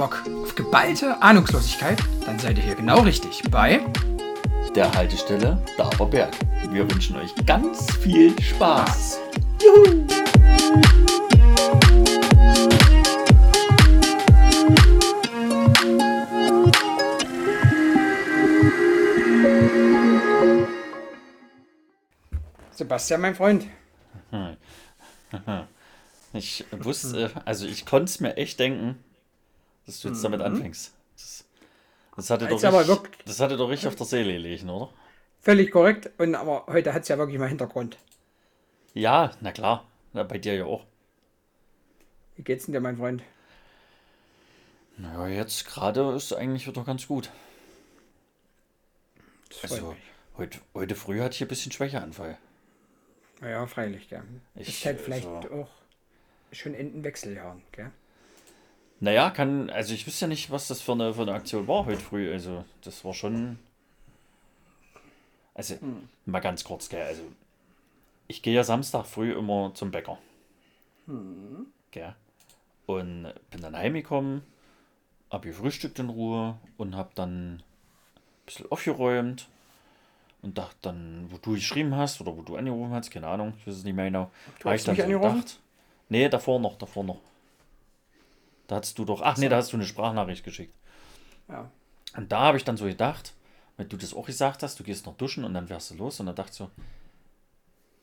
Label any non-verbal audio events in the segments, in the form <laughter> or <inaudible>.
Bock auf geballte Ahnungslosigkeit? Dann seid ihr hier genau richtig bei der Haltestelle Daberberg. Wir wünschen euch ganz viel Spaß. Juhu! Sebastian, mein Freund. <laughs> Ich wusste, also ich konnte es mir echt denken, dass du jetzt damit mhm. anfängst. Das, das hatte, doch richtig, wirklich, das hatte doch richtig auf der Seele gelegen, oder? Völlig korrekt. Und aber heute hat es ja wirklich mal Hintergrund. Ja, na klar. Na, bei dir ja auch. Wie geht's denn dir, mein Freund? Naja, jetzt gerade ist eigentlich wieder ganz gut. Also, heute, heute früh hatte ich ein bisschen Schwächeanfall. Naja, freilich, gell. Ich, ist halt vielleicht also, auch schon in den Wechseljahren, gell? Naja, kann, also ich wüsste ja nicht, was das für eine, für eine Aktion war heute früh. Also, das war schon. Also, hm. mal ganz kurz, gell. Also, ich gehe ja Samstag früh immer zum Bäcker. Hm. Gell. Und bin dann heimgekommen, hab gefrühstückt in Ruhe und hab dann ein bisschen aufgeräumt und dachte dann, wo du geschrieben hast oder wo du angerufen hast, keine Ahnung, ich weiß es nicht mehr genau. Du hast ich dann mich so angerufen? Gedacht, nee, davor noch, davor noch. Da hast du doch, ach nee, da hast du eine Sprachnachricht geschickt. Ja. Und da habe ich dann so gedacht, wenn du das auch gesagt hast, du gehst noch duschen und dann wärst du los und dann dachte ich so,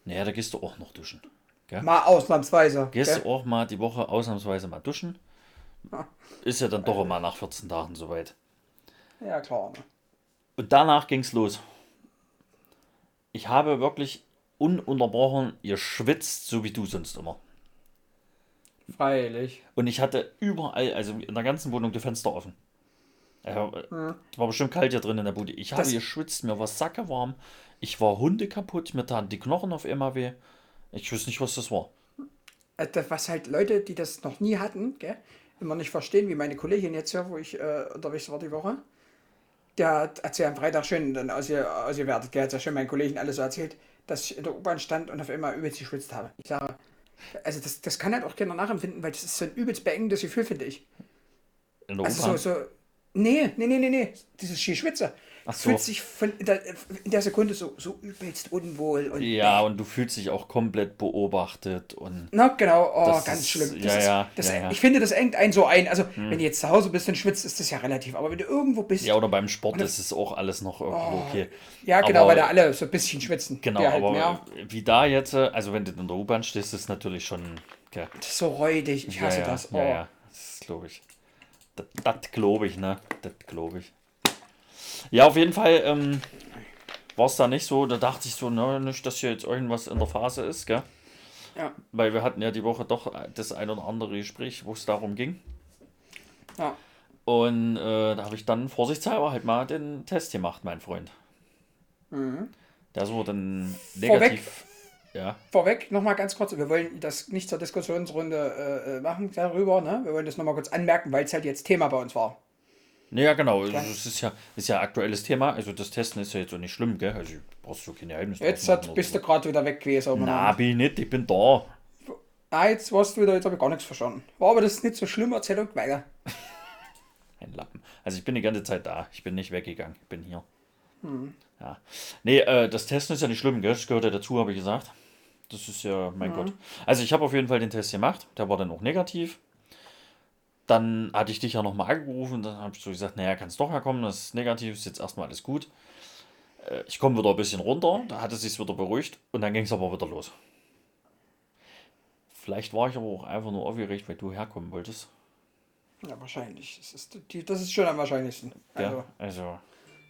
naja, da gehst du auch noch duschen. Gell? Mal ausnahmsweise. Gehst gell? du auch mal die Woche ausnahmsweise mal duschen. Ja. Ist ja dann doch immer nach 14 Tagen soweit. Ja, klar. Und danach ging es los ich habe wirklich ununterbrochen geschwitzt, so wie du sonst immer. Freilich. Und ich hatte überall, also in der ganzen Wohnung, die Fenster offen. Ja, hm. War bestimmt kalt hier drin in der Bude. Ich habe das geschwitzt, mir war sacke warm. Ich war Hunde kaputt, mir taten die Knochen auf immer weh. Ich wüsste nicht, was das war. Äh, was halt Leute, die das noch nie hatten, gell, immer nicht verstehen, wie meine Kollegin jetzt hier, wo ich äh, unterwegs war die Woche der hat ja am Freitag schön dann ausgewertet, der hat ja schön meinen Kollegen alles so erzählt, dass ich in der U-Bahn stand und auf einmal übelst geschwitzt habe. Ich sage, also das, das kann halt auch keiner nachempfinden, weil das ist so ein übelst beengendes Gefühl, finde ich. In der also? So, so, nee, nee, nee, nee, nee, dieses Skischwitzer. So. fühlt sich von in der, in der, Sekunde so, so übelst unwohl. Und ja, und du fühlst dich auch komplett beobachtet. und Na, genau, oh, ganz ist, schlimm. Das ja, ist, ja, das, ja, Ich finde, das engt einen so ein. Also, hm. wenn du jetzt zu Hause bist und schwitzt, ist das ja relativ. Aber wenn du irgendwo bist. Ja, oder beim Sport ist es auch alles noch irgendwo oh, okay. Ja, genau, aber, weil da alle so ein bisschen schwitzen. Genau, halt aber mehr. wie da jetzt, also wenn du in der U-Bahn stehst, ist es natürlich schon. Okay. Das ist so räudig, ich hasse das. Oh. Ja, ja, das glaube ich. Das, das glaube ich, ne? Das glaube ich. Ja, auf jeden Fall ähm, war es da nicht so. Da dachte ich so, ne, nicht, dass hier jetzt irgendwas in der Phase ist, gell? Ja. Weil wir hatten ja die Woche doch das ein oder andere Gespräch, wo es darum ging. Ja. Und äh, da habe ich dann vorsichtshalber halt mal den Test gemacht, mein Freund. Mhm. Der so dann negativ. Vorweg, ja. Vorweg nochmal ganz kurz, wir wollen das nicht zur Diskussionsrunde äh, äh machen darüber, ne? Wir wollen das nochmal kurz anmerken, weil es halt jetzt Thema bei uns war. Ja, genau. Also, es ist ja, ist ja ein aktuelles Thema. Also das Testen ist ja jetzt auch nicht schlimm, gell? Also brauchst du keine Geheimnisse. Jetzt hat, bist du gerade wieder weg gewesen. Na, bin ich nicht, ich bin da. Ah, jetzt warst du wieder, jetzt habe ich gar nichts verstanden. War aber das ist nicht so schlimm, erzähl doch weiter. <laughs> Ein Lappen. Also ich bin die ganze Zeit da. Ich bin nicht weggegangen. Ich bin hier. Hm. Ja. Nee, äh, das Testen ist ja nicht schlimm, gell? Das gehört ja dazu, habe ich gesagt. Das ist ja, mein mhm. Gott. Also ich habe auf jeden Fall den Test gemacht. Der war dann auch negativ. Dann hatte ich dich ja nochmal angerufen, dann habe ich so gesagt, naja, kannst doch herkommen, das ist negativ, ist jetzt erstmal alles gut. Äh, ich komme wieder ein bisschen runter, da hat es sich wieder beruhigt und dann ging es aber wieder los. Vielleicht war ich aber auch einfach nur aufgeregt, weil du herkommen wolltest. Ja, wahrscheinlich. Das ist, das ist schon am wahrscheinlichsten. Also, ja, also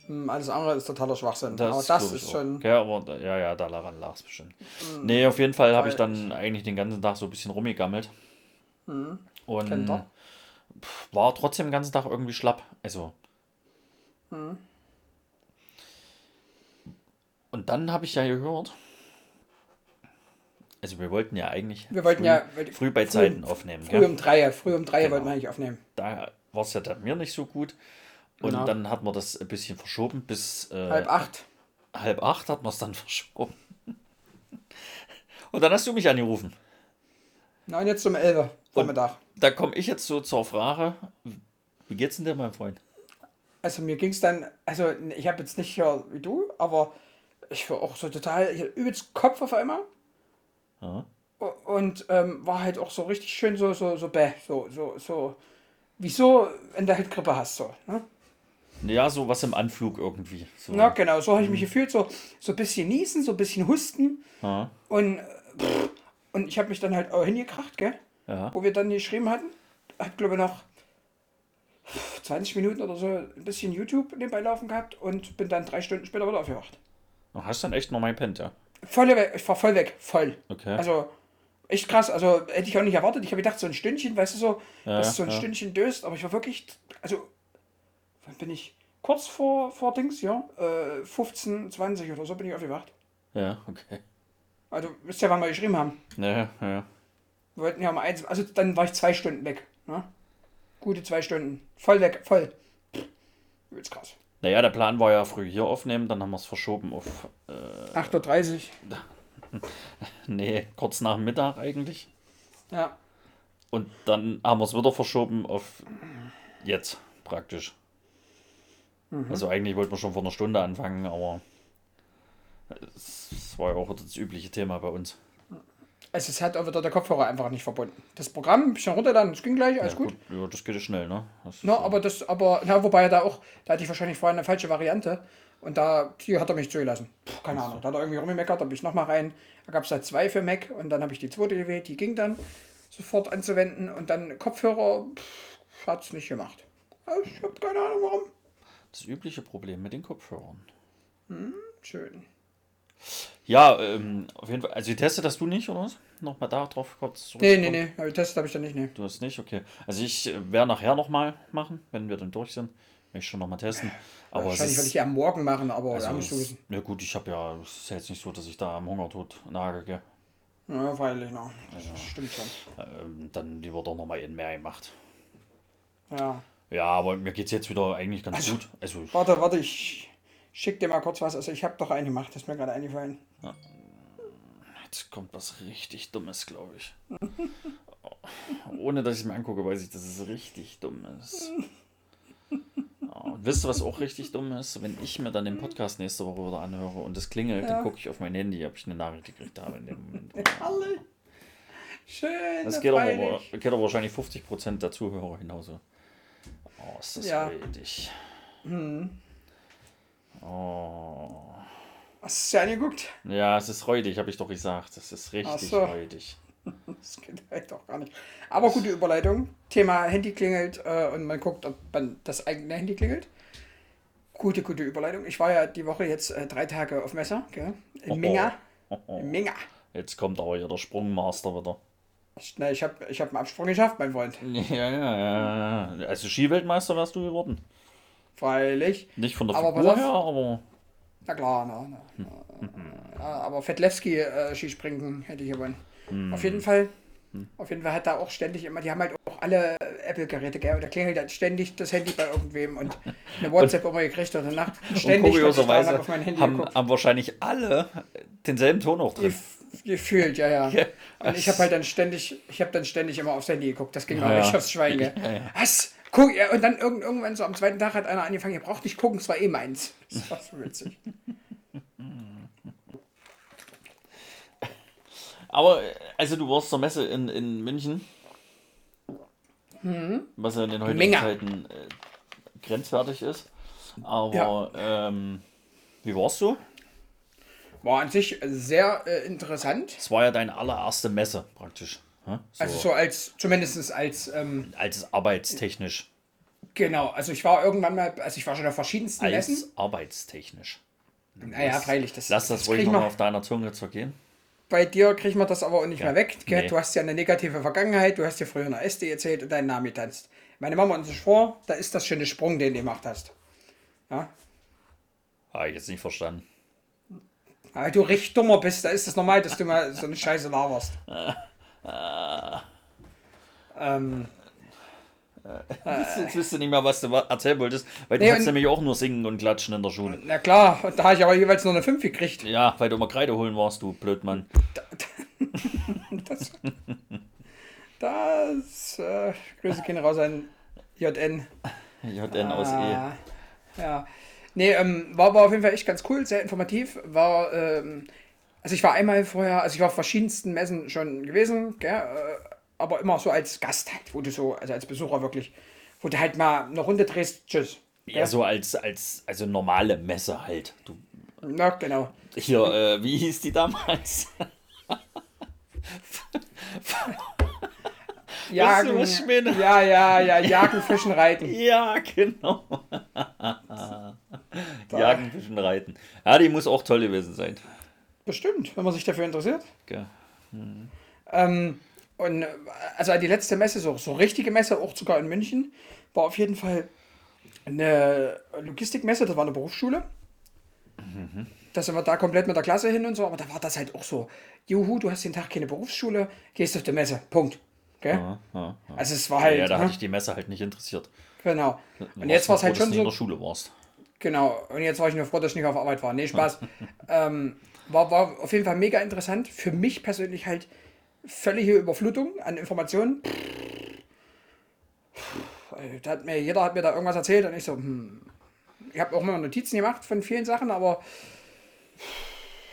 hm, alles andere ist totaler Schwachsinn. Das aber das ist schon. Ja, aber ja, ja, daran lag es bestimmt. Mhm. Nee, auf jeden Fall habe ich dann eigentlich den ganzen Tag so ein bisschen rumgegammelt. Mhm. Und war trotzdem den ganzen Tag irgendwie schlapp. Also. Hm. Und dann habe ich ja gehört. Also wir wollten ja eigentlich wir wollten früh, ja, früh bei Zeiten früh, aufnehmen. Früh gell? um drei, früh um drei genau. wollten wir eigentlich aufnehmen. Da war es ja dann mir nicht so gut. Und genau. dann hat man das ein bisschen verschoben bis äh, halb acht. Halb acht hat man es dann <laughs> verschoben. Und dann hast du mich angerufen. Nein, jetzt um elf Vormittag. Da komme ich jetzt so zur Frage, Wie geht's denn dir, mein Freund? Also mir ging es dann, also ich habe jetzt nicht hier wie du, aber ich war auch so total, ich hatte übelst Kopf auf einmal. Ja. Und ähm, war halt auch so richtig schön so, so, so bäh, so, so, so, wieso, wenn du halt Grippe hast, so. Ne? Ja, so was im Anflug irgendwie. So. Ja, genau, so habe ich mich gefühlt, so, so ein bisschen niesen, so ein bisschen husten. Ja. Und, pff, und ich habe mich dann halt auch hingekracht, gell? Ja. Wo wir dann geschrieben hatten. Hab, glaube ich, noch 20 Minuten oder so ein bisschen YouTube nebenbei laufen gehabt und bin dann drei Stunden später wieder aufgewacht. Du hast dann echt noch mal gepennt, ja? Voll weg, ich war voll weg, voll. Okay. Also, echt krass. Also, hätte ich auch nicht erwartet. Ich habe gedacht, so ein Stündchen, weißt du so, Ja, dass so ein ja. Stündchen döst, aber ich war wirklich, also, wann bin ich? Kurz vor, vor Dings, ja, äh, 15, 20 oder so bin ich aufgewacht. Ja, okay. Also, wisst ihr, wann wir geschrieben haben? Ja, ja. Wir wollten ja mal eins, also dann war ich zwei Stunden weg. Ne? Gute zwei Stunden. Voll weg, voll. Übelst krass. Naja, der Plan war ja früh hier aufnehmen, dann haben wir es verschoben auf, äh, 8.30 Uhr. <laughs> nee, kurz nach Mittag eigentlich. Ja. Und dann haben wir es wieder verschoben auf jetzt praktisch. Also eigentlich wollten wir schon vor einer Stunde anfangen, aber es war ja auch das übliche Thema bei uns. Also es hat auch wieder der Kopfhörer einfach nicht verbunden. Das Programm, ein bisschen runterladen, das ging gleich, alles ja, gut. Ja, das geht ja schnell, ne? Das, Na, aber das, aber, na, wobei da auch, da hatte ich wahrscheinlich vorher eine falsche Variante. Und da, die hat er mich zugelassen. Puh, keine Ahnung. Da hat er irgendwie rumgemeckert, da bin ich nochmal rein. Da gab es halt zwei für Mac und dann habe ich die zweite gewählt, die ging dann sofort anzuwenden und dann Kopfhörer hat es nicht gemacht. Also Ich habe keine Ahnung warum. das übliche Problem mit den Kopfhörern. Schön. Ja, ähm, auf jeden Fall. Also getestet hast du nicht, oder was? Nochmal da drauf kurz Nee, zurückzukommen? nee, nee, aber Test habe ich dann nicht, nee. Du hast nicht, okay. Also ich äh, werde nachher nochmal machen, wenn wir dann durch sind. Will ich schon nochmal testen. Aber es Wahrscheinlich würde ist, ich eher morgen machen, aber also ja, es, wissen. ja gut, ich habe ja, es ist ja jetzt nicht so, dass ich da am Hungertod nage, gell? Ja, freilich noch. Das stimmt schon. Ähm, dann lieber doch nochmal in mehr gemacht. Ja. Ja, aber mir geht's jetzt wieder eigentlich ganz gut. Also Warte, warte, ich schick dir mal kurz was. Also ich habe doch einen gemacht, das ist mir gerade eingefallen. jetzt kommt was richtig Dummes, glaube ich. <laughs> Ohne dass ich es mir angucke, weiß ich, dass es richtig dumm ist. Und wisst ihr, was auch richtig dumm ist? Wenn ich mir dann den Podcast nächste Woche wieder anhöre und es klingelt, Ja. dann gucke ich auf mein Handy, ob ich eine Nachricht gekriegt habe in dem Moment. <laughs> Alle. Schön. Das geht aber, geht aber wahrscheinlich 50% der Zuhörer genauso. Oh, ist das Ja. räudig. Oh. Hast du dir angeguckt? Ja, es ist räudig, habe ich doch gesagt. Es ist richtig so. räudig. <laughs> Das geht halt doch gar nicht. Aber gute Überleitung. Thema Handy klingelt äh, und man guckt, ob man das eigene Handy klingelt. Gute, gute Überleitung. Ich war ja die Woche jetzt äh, drei Tage auf Messer, gell? In Oh, Minga. oh, oh. In Minga. Jetzt kommt aber hier der Sprungmaster wieder. Ich, na, ich habe ich hab einen Absprung geschafft, mein Freund. Ja, ja, ja. ja. Also Skiweltmeister wärst du geworden. Freilich. Nicht von der Aber Figur her, aber Na klar, na, na, aber Fettlewski äh, Skispringen hätte ich gewonnen. Auf jeden Fall. Auf jeden Fall hat da auch ständig immer, die haben halt auch alle Apple-Geräte, gell? Und da klingelt halt ständig das Handy bei irgendwem und eine WhatsApp immer gekriegt oder Nacht. und Ständig lang kurioserweise auf mein Handy haben, geguckt. haben wahrscheinlich alle denselben Ton auch drin. Gef- Gefühlt, ja, ja. Und ich habe halt dann ständig, ich habe dann ständig immer aufs Handy geguckt. Das ging auch Ja, nicht ja. aufs Schwein, gell? Ja, ja. Was? Guck, ja, und dann irgend, irgendwann so am zweiten Tag hat einer angefangen, ihr braucht nicht gucken, es war eh meins. Das war so witzig. Aber, also du warst zur Messe in, in München. Was ja in den heutigen Menge. Zeiten äh, grenzwertig ist. Aber ähm, wie warst du? War an sich sehr äh, interessant. Es war ja deine allererste Messe praktisch. So, Also so als, zumindest als, ähm, als arbeitstechnisch. genau, also ich war irgendwann mal, also ich war schon auf verschiedensten Als Messen. arbeitstechnisch. Naja, freilich, das, Lass das, ruhig krieg noch man- auf deiner Zunge zergehen. Bei dir kriegt man das aber auch nicht mehr weg. Nee. Du hast ja eine negative Vergangenheit, du hast dir früher in der SD erzählt und deinen Namen getanzt. Meine Mama und sich vor, da ist das schon der Sprung, den du gemacht hast. Ja? Habe ich jetzt nicht verstanden. Aber du richtig dummer bist, da ist das normal, dass du mal so eine Scheiße laberst. <laughs> ähm, Jetzt, <laughs> jetzt wisst ihr nicht mehr, was du erzählen wolltest, weil du Nee, hast und- nämlich auch nur singen und klatschen in der Schule. na klar, da habe ich aber jeweils nur eine 5 gekriegt. Ja, weil du immer Kreide holen warst, du Blödmann. <laughs> Das, äh, Grüße gehen raus an JN. JN aus E. Ah, Ja. Nee, ähm, war, war auf jeden Fall echt ganz cool, sehr informativ. War, ähm, also ich war einmal vorher, also ich war auf verschiedensten Messen schon gewesen, gell, äh, aber immer so als Gast halt, wo du so, also als Besucher wirklich, wo du halt mal eine Runde drehst, tschüss. Ja, so als, als, also normale Messe halt. Du, Na, genau. hier, äh, wie hieß die damals? <laughs> Jagen, ich meine? ja, ja, ja, jagen, fischen, reiten. <laughs> ja, genau. <laughs> Jagen, Fischen, Reiten. Ja, die muss auch toll gewesen sein. Bestimmt, wenn man sich dafür interessiert. Gell. Ähm, und äh, also die letzte Messe, so, so richtige Messe, auch sogar in München, war auf jeden Fall eine Logistikmesse, das war eine Berufsschule. Da sind wir da komplett mit der Klasse hin und so, aber da war das halt auch so, juhu, du hast den Tag keine Berufsschule, gehst auf die Messe, Punkt. Gell? Ja, ja, ja. Also es war halt, ja, da ne? hat dich die Messe halt nicht interessiert. genau. Du Und jetzt war es halt froh, schon nie in so, der Schule warst. Genau, und jetzt war ich nur froh, dass ich nicht auf Arbeit war. Nee, Spaß. <laughs> ähm, war, war auf jeden Fall mega interessant. Für mich persönlich halt völlige Überflutung an Informationen. Äh, Da hat mir, jeder hat mir da irgendwas erzählt und ich so, hm. Ich habe auch mal Notizen gemacht von vielen Sachen, aber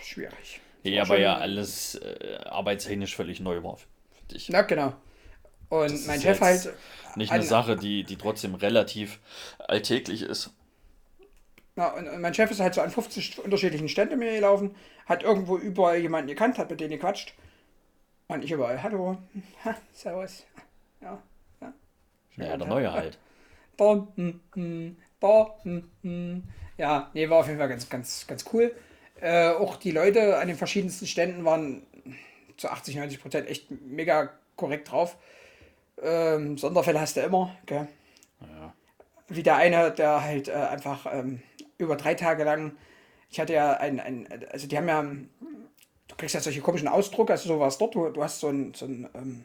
schwierig. Ja, aber ja alles äh, arbeitstechnisch völlig neu war für dich. Na, genau. Und Das mein Chef halt. Nicht eine an- Sache, die, die trotzdem relativ alltäglich ist. Na, und, und mein Chef ist halt so an 50 unterschiedlichen Ständen mir gelaufen, hat irgendwo überall jemanden gekannt, hat mit denen gequatscht. Und ich überall, hallo, <laughs> ha, servus, ja, ja. Ja, der neue halt. <laughs> Da, hm, hm, da, hm, hm. Ja, nee, war auf jeden Fall ganz, ganz, ganz cool. Äh, auch die Leute an den verschiedensten Ständen waren zu 80, 90 Prozent echt mega korrekt drauf. Ähm, Sonderfälle hast du immer, gell? Wie der eine, der halt äh, einfach ähm, über drei Tage lang, ich hatte ja ein, ein, also die haben ja, du kriegst ja solche komischen Ausdruck, also sowas dort, du, du hast so ein, so ein ähm,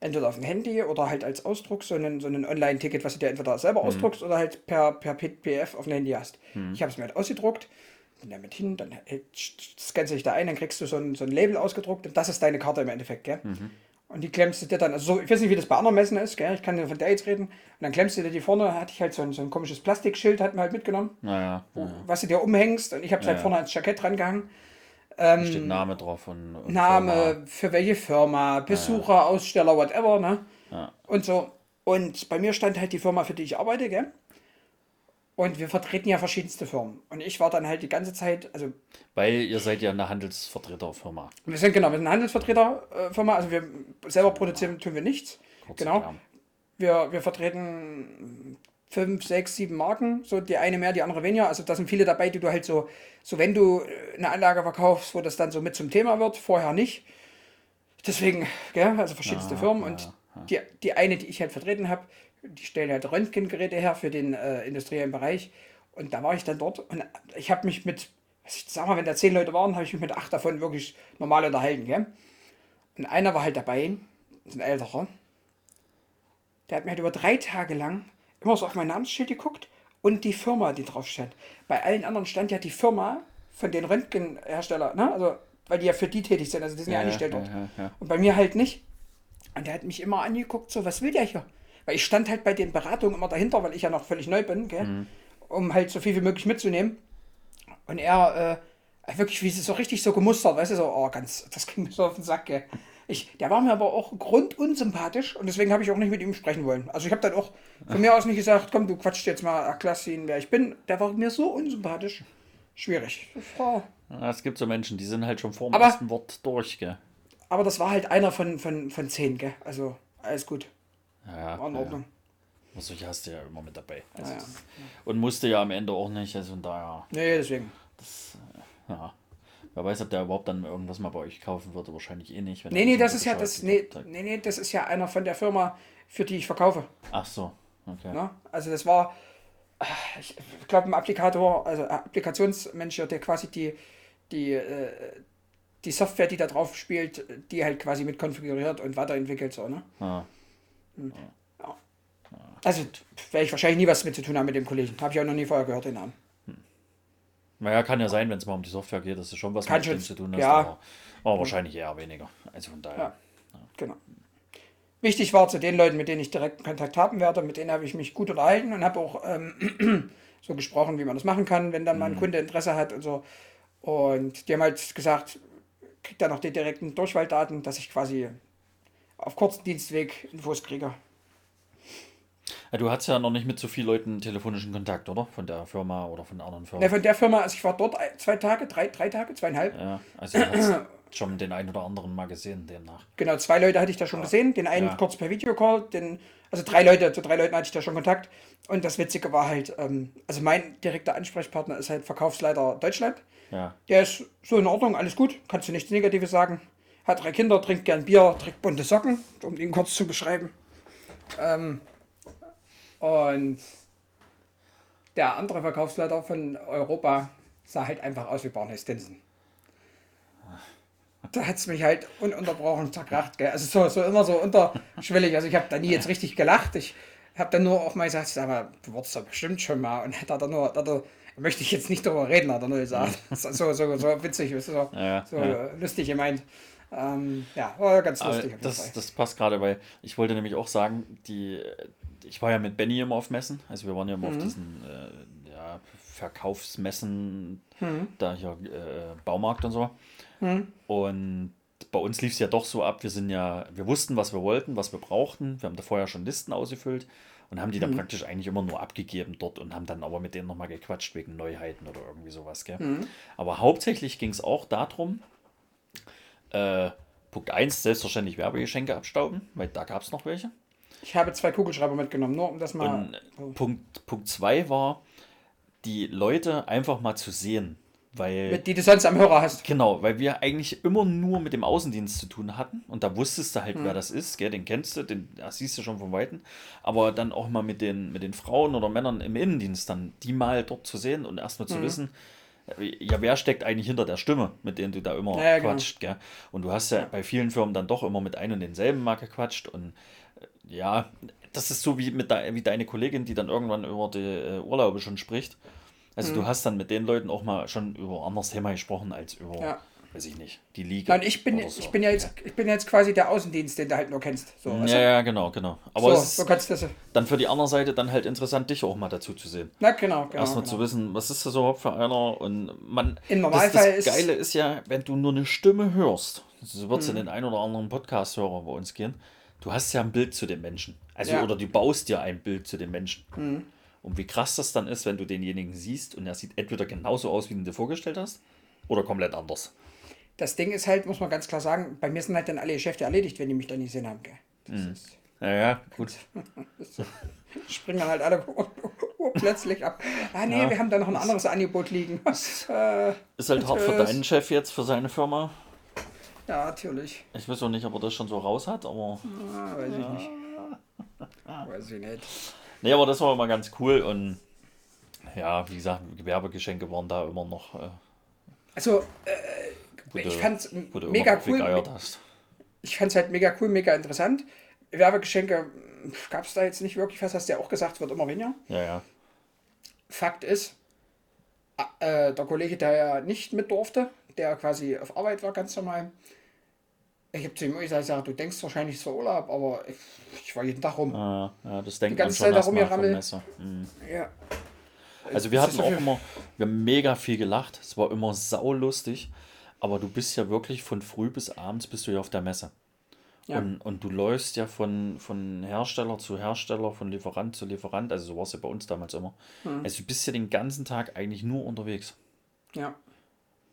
entweder auf dem Handy oder halt als Ausdruck so ein, so ein Online-Ticket, was du dir entweder selber ausdruckst oder halt per, per PDF auf dem Handy hast. Ich habe es mir halt ausgedruckt, bin damit hin, dann äh, scannst du dich da ein, dann kriegst du so ein, so ein Label ausgedruckt und das ist deine Karte im Endeffekt, gell? Und die klemmst du dir dann, also so, ich weiß nicht, wie das bei anderen Messen ist, gell? ich kann von der jetzt reden. Und dann klemmst du dir die vorne, hatte ich halt so ein, so ein komisches Plastikschild, hat mir halt mitgenommen, Naja, wo, was du dir umhängst und ich habe es halt Ja. vorne ans Jackett drangehangen. da steht Name drauf und, und Name, Firma. für welche Firma, Besucher, Aussteller, whatever, ne? Ja. Und so. Und bei mir stand halt die Firma, für die ich arbeite, gell? Und wir vertreten ja verschiedenste Firmen. Und ich war dann halt die ganze Zeit, also Weil ihr seid ja eine Handelsvertreterfirma. wir sind genau, wir sind eine Handelsvertreterfirma, also wir selber produzieren tun wir nichts. Kurz Genau. Wir, wir vertreten fünf, sechs, sieben Marken, so die eine mehr, die andere weniger. Also da sind viele dabei, die du halt so, so wenn du eine Anlage verkaufst, wo das dann so mit zum Thema wird, vorher nicht. Deswegen, gell, also verschiedenste Firmen und die, die eine, die ich halt vertreten habe, die stellen halt Röntgengeräte her für den äh, industriellen Bereich. Und da war ich dann dort und ich habe mich mit, was ich sag mal, wenn da zehn Leute waren, habe ich mich mit acht davon wirklich normal unterhalten, gell? Und einer war halt dabei, ein älterer, der hat mir halt über drei Tage lang immer so auf mein Namensschild geguckt und die Firma, die drauf stand. Bei allen anderen stand ja die Firma von den Röntgenherstellern, ne? Also, weil die ja für die tätig sind, also die sind ja, Ja, angestellt ja, dort. ja. Und bei mir halt nicht. Und der hat mich immer angeguckt, so, was will der hier? Weil ich stand halt bei den Beratungen immer dahinter, weil ich ja noch völlig neu bin, gell? Mhm. um halt so viel wie möglich mitzunehmen. Und er, äh, wirklich, wie sie so richtig so gemustert, weißt du, so, oh, ganz, das ging mir so auf den Sack, gell? Ich, der war mir aber auch grundunsympathisch und deswegen habe ich auch nicht mit ihm sprechen wollen. Also ich habe dann auch von mir aus nicht gesagt, komm, du quatscht jetzt mal, erklärst ihn, wer ich bin. Der war mir so unsympathisch. Schwierig. Ja, es gibt so Menschen, die sind halt schon vor dem Aber- ersten Wort durch, gell? aber das war halt einer von, von, von zehn, gell? Also alles gut. Ja, War in ja. Ordnung. Aber solche hast du ja immer mit dabei. Also Ja, ja. das- Und musste ja am Ende auch nicht, also von daher, Nee, deswegen. ja. Wer weiß, ob der überhaupt dann irgendwas mal bei euch kaufen würde, wahrscheinlich eh nicht. wenn Nee, nee, das ist ja das. Nee, nee, nee, das ist ja einer von der Firma, für die ich verkaufe. Ach so, okay. Ne? Also das war, äh, ich glaube, ein Applikator, also ein Applikationsmensch, der quasi die, die, äh, die Software, die da drauf spielt, die halt quasi mit konfiguriert und weiterentwickelt. So, ne? Ah, Also werde ich wahrscheinlich nie was mit zu tun haben mit dem Kollegen. Habe ich auch noch nie vorher gehört, den Namen. naja, kann ja sein, wenn es mal um die Software geht, dass du schon was Kann mit dem schon, zu tun hast, ja. aber, aber wahrscheinlich eher weniger. Also von daher. Ja. Genau. wichtig war zu den Leuten, mit denen ich direkten Kontakt haben werde, mit denen habe ich mich gut unterhalten und habe auch ähm, <clears throat> so gesprochen, wie man das machen kann, wenn dann mal ein Kunde Interesse hat und so. Und die haben halt gesagt, kriegt er noch die direkten Durchwahldaten, dass ich quasi auf kurzen Dienstweg Infos kriege. Ja, du hattest ja noch nicht mit so vielen Leuten telefonischen Kontakt, oder? Von der Firma oder von der anderen Firma. Ne, von der Firma, also ich war dort zwei Tage, drei, drei Tage, zweieinhalb. Ja, also du hast <clears throat> schon den einen oder anderen mal gesehen demnach. Genau, zwei Leute hatte ich da schon gesehen. Den einen Ja. kurz per Videocall, den, also drei Leute, zu drei Leuten hatte ich da schon Kontakt. Und das Witzige war halt, ähm, also mein direkter Ansprechpartner ist halt Verkaufsleiter Deutschland. Ja. Der ist so in Ordnung, alles gut, kannst du nichts Negatives sagen. Hat drei Kinder, trinkt gern Bier, trägt bunte Socken, um ihn kurz zu beschreiben. Ähm, und der andere Verkaufsleiter von Europa sah halt einfach aus wie Barney Stinson. Da hat es mich halt ununterbrochen zerkracht. Gell? Also so, so immer so unterschwellig. Also ich habe da nie jetzt richtig gelacht. Ich habe dann nur auch mal gesagt, sag mal, du wurdest doch bestimmt schon mal. Und hat er dann nur, hat er, möchte ich jetzt nicht darüber reden, hat er nur gesagt. <laughs> So, so, so, witzig, so, Ja, so ja. lustig gemeint. Ähm, ja, war ganz lustig. das, das passt gerade, weil ich wollte nämlich auch sagen, die, ich war ja mit Benny immer auf Messen, also wir waren ja immer Mhm. auf diesen äh, ja, Verkaufsmessen, Mhm. da hier äh, Baumarkt und so. Und bei uns lief es ja doch so ab, wir sind ja, wir wussten, was wir wollten, was wir brauchten, wir haben da vorher schon Listen ausgefüllt und haben die Mhm. dann praktisch eigentlich immer nur abgegeben dort und haben dann aber mit denen nochmal gequatscht wegen Neuheiten oder irgendwie sowas, gell? Mhm. Aber hauptsächlich ging es auch darum, äh, Punkt 1, selbstverständlich Werbegeschenke abstauben, weil da gab es noch welche. Ich habe zwei Kugelschreiber mitgenommen, nur um das mal. Und Punkt, Punkt 2 war, die Leute einfach mal zu sehen. Weil, mit, die du sonst am Hörer hast. genau, weil wir eigentlich immer nur mit dem Außendienst zu tun hatten. Und da wusstest du halt, Hm. wer das ist, gell? den kennst du, den siehst du schon von Weitem. Aber dann auch mal mit den, mit den Frauen oder Männern im Innendienst dann, die mal dort zu sehen und erstmal Hm. zu wissen, ja, wer steckt eigentlich hinter der Stimme, mit denen du da immer Ja, ja, genau. quatscht, gell? Und du hast ja bei vielen Firmen dann doch immer mit ein und denselben mal gequatscht und äh, ja, das ist so wie mit de wie deine Kollegin, die dann irgendwann über die äh, Urlaube schon spricht. Also Mhm. du hast dann mit den Leuten auch mal schon über ein anderes Thema gesprochen als über, Ja. Weiß ich nicht, die Liga. Nein, ich bin, so. ich bin ja jetzt, ich bin jetzt quasi der Außendienst, den du halt nur kennst. So, weißt Ja, ja, genau, genau. Aber so, so kannst du das. dann für die andere Seite dann halt interessant, dich auch mal dazu zu sehen. Na genau, genau. Erstmal genau. zu wissen, was ist das überhaupt für einer und man. Im das, Normalfall das ist- Geile ist ja, wenn du nur eine Stimme hörst, so wird es Mhm. in den ein oder anderen Podcast-Hörer bei uns gehen, du hast ja ein Bild zu dem Menschen. Also, Ja. Mhm. oder du baust dir ein Bild zu dem Menschen. Und wie krass das dann ist, wenn du denjenigen siehst und er sieht entweder genauso aus, wie du dir vorgestellt hast, oder komplett anders. Das Ding ist halt, muss man ganz klar sagen, bei mir sind halt dann alle Geschäfte erledigt, wenn die mich dann nicht gesehen haben. Gell? Das Mhm. ist, Ja, ja, gut. <laughs> springen dann halt alle plötzlich ab. Ah nee, wir haben da noch ein anderes Angebot liegen. <laughs> äh, Ist halt hart für deinen Chef jetzt, für seine Firma. ja, natürlich. Ich weiß auch nicht, ob er das schon so raus hat, aber. Ah, weiß ich nicht. Weiß ich nicht. Nee, aber das war immer ganz cool und ja, wie gesagt, Gewerbegeschenke waren da immer noch, äh, Also, äh, ich fand's wo du mega cool. Ich fand's halt mega cool, mega interessant. Werbegeschenke gab es da jetzt nicht wirklich was, hast du ja auch gesagt, wird immer weniger. Ja, ja. Fakt ist, äh, der Kollege, der ja nicht mit durfte, der quasi auf Arbeit war, ganz normal. Ich habe zu ihm gesagt, du denkst wahrscheinlich es war Urlaub, aber ich, ich war jeden Tag rum. Ja, ja, das denkt Die man ganze schon Zeit da rumgerammelt. Mhm. Ja. Also wir hatten auch immer, wir haben mega viel gelacht. Es war immer saulustig. Aber du bist ja wirklich von früh bis abends bist du ja auf der Messe. Ja. Und, und du läufst ja von, von Hersteller zu Hersteller, von Lieferant zu Lieferant. Also so war es ja bei uns damals immer. Mhm. Also du bist ja den ganzen Tag eigentlich nur unterwegs. ja.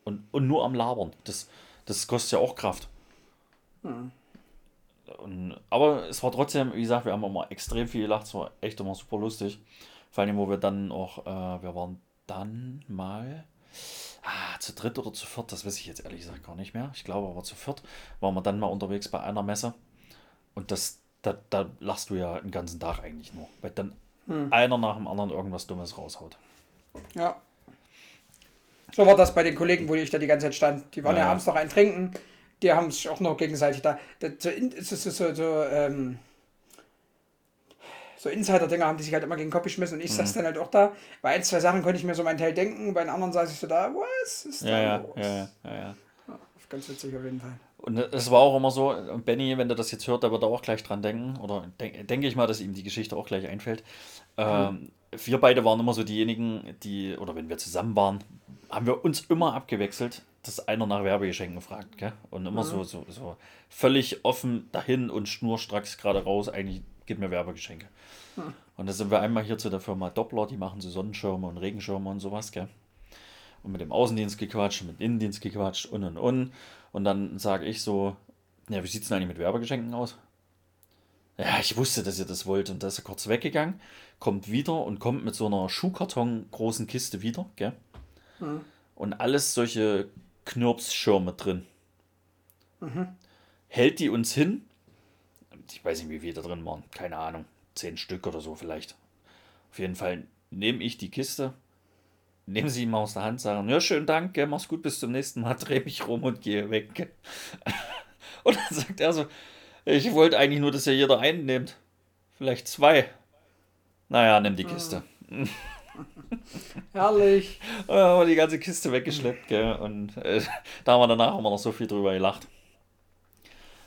Und, und nur am Labern. Das, das kostet ja auch Kraft. Hm. Und, aber es war trotzdem, wie gesagt, wir haben immer extrem viel gelacht. Es war echt immer super lustig. Vor allem, wo wir dann auch, äh, wir waren dann mal ah, zu dritt oder zu viert, das weiß ich jetzt ehrlich gesagt gar nicht mehr. Ich glaube aber zu viert waren wir dann mal unterwegs bei einer Messe. Und das, da, da lachst du ja den ganzen Tag eigentlich nur. Weil dann einer nach dem anderen irgendwas Dummes raushaut. Ja. So war das bei den Kollegen, wo ich da die ganze Zeit stand. Die waren ja, Ja. abends noch ein Trinken. Die haben sich auch noch gegenseitig da. da so, in- so, so, so, so, ähm, so Insider-Dinger haben die sich halt immer gegen den Kopf geschmissen und ich Mhm. saß dann halt auch da. Bei ein, zwei Sachen konnte ich mir so meinen Teil denken, bei den anderen saß ich so da, was ist da Ja, ja, los? ja, ja, ja, ja. Ganz witzig auf jeden Fall. Und es war auch immer so, Benny, wenn der das jetzt hört, der wird da auch gleich dran denken, oder denk, denke ich mal, dass ihm die Geschichte auch gleich einfällt. Ähm, wir beide waren immer so diejenigen, die, oder wenn wir zusammen waren, haben wir uns immer abgewechselt, dass einer nach Werbegeschenken fragt, gell? Und immer so, so, so völlig offen dahin und schnurstracks gerade raus, eigentlich gib mir Werbegeschenke. Und da sind wir einmal hier zu der Firma Doppler, die machen so Sonnenschirme und Regenschirme und sowas, gell? Und mit dem Außendienst gequatscht, mit dem Innendienst gequatscht und und und. Und dann sage ich so, ja, wie sieht es denn eigentlich mit Werbegeschenken aus? Ja, ich wusste, dass ihr das wollt. Und da ist er kurz weggegangen, kommt wieder und kommt mit so einer Schuhkarton großen Kiste wieder, gell? Und alles solche Knirpsschirme drin. Hält die uns hin. Ich weiß nicht, wie viele da drin waren. Keine Ahnung. Zehn Stück oder so vielleicht. Auf jeden Fall nehme ich die Kiste, nehme sie ihm aus der Hand, sagen, ja, schönen Dank, gell, mach's gut, bis zum nächsten Mal, <laughs> dreh mich rum und gehe weg. <laughs> Und dann sagt er so, ich wollte eigentlich nur, dass ihr jeder einen nehmt. Vielleicht zwei. Naja, nimm die Kiste. <laughs> Herrlich. Und dann haben wir die ganze Kiste weggeschleppt, gell? Und äh, da haben wir danach immer noch so viel drüber gelacht.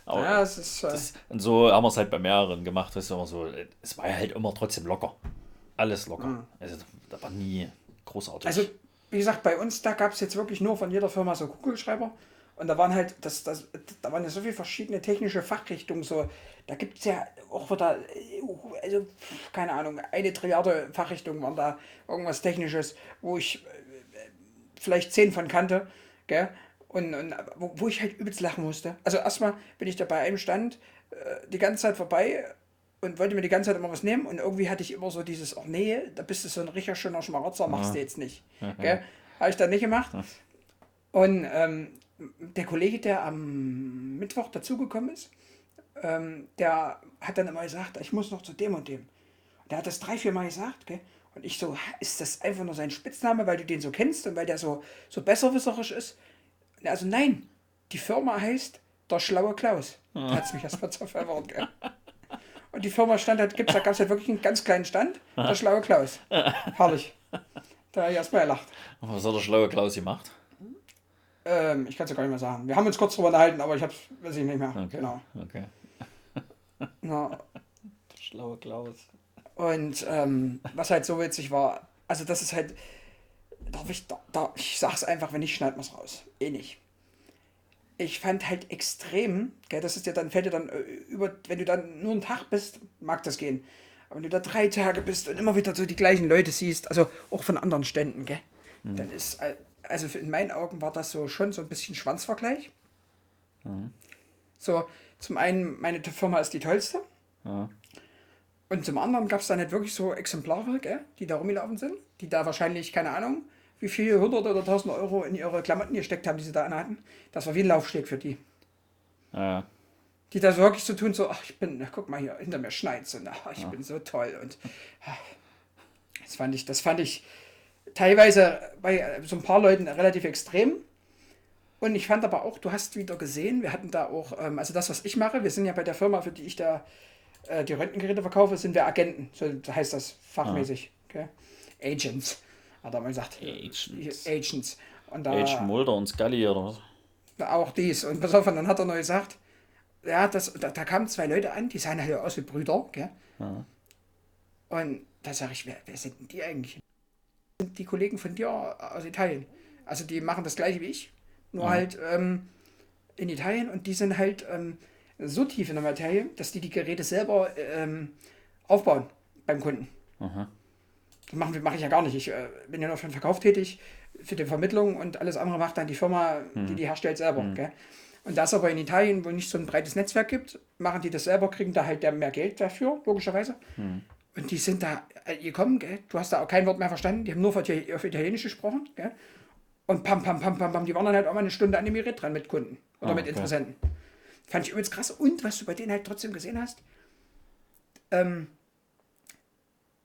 Aber Ja, es ist. Äh, das, und so haben wir es halt bei mehreren gemacht. Das ist immer so, es war ja halt immer trotzdem locker. Alles locker. Also da war nie großartig. Also, wie gesagt, bei uns, da gab es jetzt wirklich nur von jeder Firma so Kugelschreiber. Und da waren halt, das, das, da waren ja so viele verschiedene technische Fachrichtungen. So, da gibt es ja auch wieder, also, keine Ahnung, eine Trilliarde Fachrichtungen waren da, irgendwas Technisches, wo ich äh, vielleicht zehn von kannte, gell? Und, und wo, wo ich halt übelst lachen musste. Also erstmal bin ich da bei einem Stand äh, die ganze Zeit vorbei und wollte mir die ganze Zeit immer was nehmen und irgendwie hatte ich immer so dieses, ach nee, da bist du so ein richtig schöner Schmarotzer, machst du jetzt nicht. Gell? Habe ich dann nicht gemacht. Und ähm, der Kollege, der am Mittwoch dazugekommen ist, ähm, der hat dann immer gesagt, ich muss noch zu dem und dem. Der hat das drei, vier Mal gesagt, gell? Und ich so, "Ha, ist das einfach nur sein Spitzname, weil du den so kennst und weil der so, so besserwisserisch ist? Also nein, die Firma heißt der schlaue Klaus. Da hat es mich erstmal zur verwirrt, gell? <laughs> Und die Firma stand halt, gibt's, da gab es halt wirklich einen ganz kleinen Stand, der schlaue Klaus. <laughs> Herrlich. Da habe ich erstmal gelacht. Was hat der schlaue Klaus gemacht? Ähm, ich kann es ja gar nicht mehr sagen. Wir haben uns kurz drüber unterhalten, aber ich habe es, weiß ich nicht mehr. Genau. Okay. <laughs> Ja. Der schlaue Klaus. Und ähm, was halt so witzig war, also das ist halt, darf ich, da, ich sag's einfach, wenn nicht, schneiden wir's raus. Eh nicht. Ich fand halt extrem, gell, das ist ja dann, fällt dir dann äh, über, wenn du dann nur einen Tag bist, mag das gehen. Aber wenn du da drei Tage bist und immer wieder so die gleichen Leute siehst, also auch von anderen Ständen, gell, dann ist, äh, also in meinen Augen war das so schon so ein bisschen Schwanzvergleich. So, zum einen, meine Firma ist die tollste. Ja. Und zum anderen gab es dann halt wirklich so Exemplare, gell, die da rumgelaufen sind, die da wahrscheinlich, keine Ahnung, wie viel hundert oder tausend Euro in ihre Klamotten gesteckt haben, die sie da anhatten. Das war wie ein Laufsteg für die. Ja. Die da so wirklich so tun, so, ach, ich bin, na, guck mal hier, hinter mir schneit's und ach, ich bin so toll. Und ach, das fand ich, das fand ich teilweise bei äh, so ein paar Leuten relativ extrem. Und ich fand aber auch, du hast wieder gesehen, wir hatten da auch, ähm, also das, was ich mache, wir sind ja bei der Firma, für die ich da äh, die Röntgengeräte verkaufe, sind wir Agenten. So heißt das fachmäßig. Okay? Agents, hat er mal gesagt. Agents. Agents. Und da Agent Mulder und Scully oder was? auch dies. Und pass auf, und dann hat er noch gesagt, ja, das, da, da kamen zwei Leute an, die sahen halt aus wie Brüder, gell? Und da sage ich, wer, wer sind denn die eigentlich? Das sind die Kollegen von dir aus Italien. Also die machen das gleiche wie ich, nur halt ähm, in Italien und die sind halt ähm, so tief in der Materie, dass die die Geräte selber ähm, aufbauen beim Kunden. Das mache ich ja gar nicht. Ich äh, bin ja nur für den Verkauf tätig, für die Vermittlung und alles andere macht dann die Firma, die die herstellt, selber. Gell? Und da es aber in Italien wohl nicht so ein breites Netzwerk gibt, machen die das selber, kriegen da halt mehr Geld dafür, logischerweise. Und die sind da äh, gekommen, gell? du hast da auch kein Wort mehr verstanden, die haben nur auf Ital- auf Italienisch gesprochen. Gell? Und pam, pam, pam, pam, pam, die waren dann halt auch mal eine Stunde an dem Gerät dran mit Kunden oder Ah, mit okay. Interessenten. Fand ich übrigens krass. Und was du bei denen halt trotzdem gesehen hast, ähm,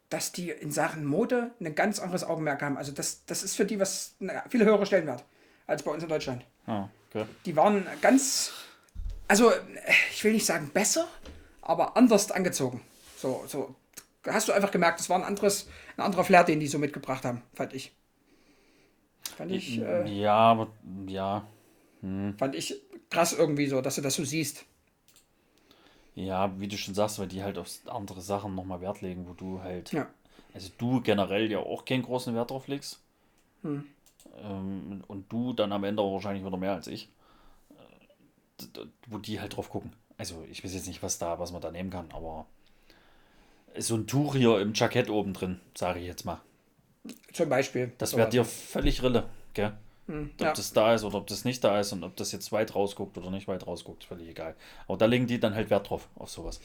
dass die in Sachen Mode ein ganz anderes Augenmerk haben. Also das, das ist für die was eine viel höhere Stellenwert als bei uns in Deutschland. Ah, okay. Die waren ganz, also ich will nicht sagen besser, aber anders angezogen. So, so hast du einfach gemerkt, das war ein anderes, ein anderer Flair, den die so mitgebracht haben, fand ich. Fand ich, äh, Ja, aber ja. fand ich krass irgendwie so, dass du das so siehst. Ja, wie du schon sagst, weil die halt auf andere Sachen nochmal Wert legen, wo du halt. Ja. Also du generell ja auch keinen großen Wert drauf legst. Hm. Ähm, und du dann am Ende wahrscheinlich wieder mehr als ich. Wo die halt drauf gucken. Also ich weiß jetzt nicht, was da, was man da nehmen kann, aber so ein Tuch hier im Jackett oben drin, sage ich jetzt mal. Zum Beispiel. Das wäre dir völlig Rille, gell? Hm, Ob ja. das da ist oder ob das nicht da ist und ob das jetzt weit rausguckt oder nicht weit rausguckt, ist völlig egal. Aber da legen die dann halt Wert drauf, auf sowas.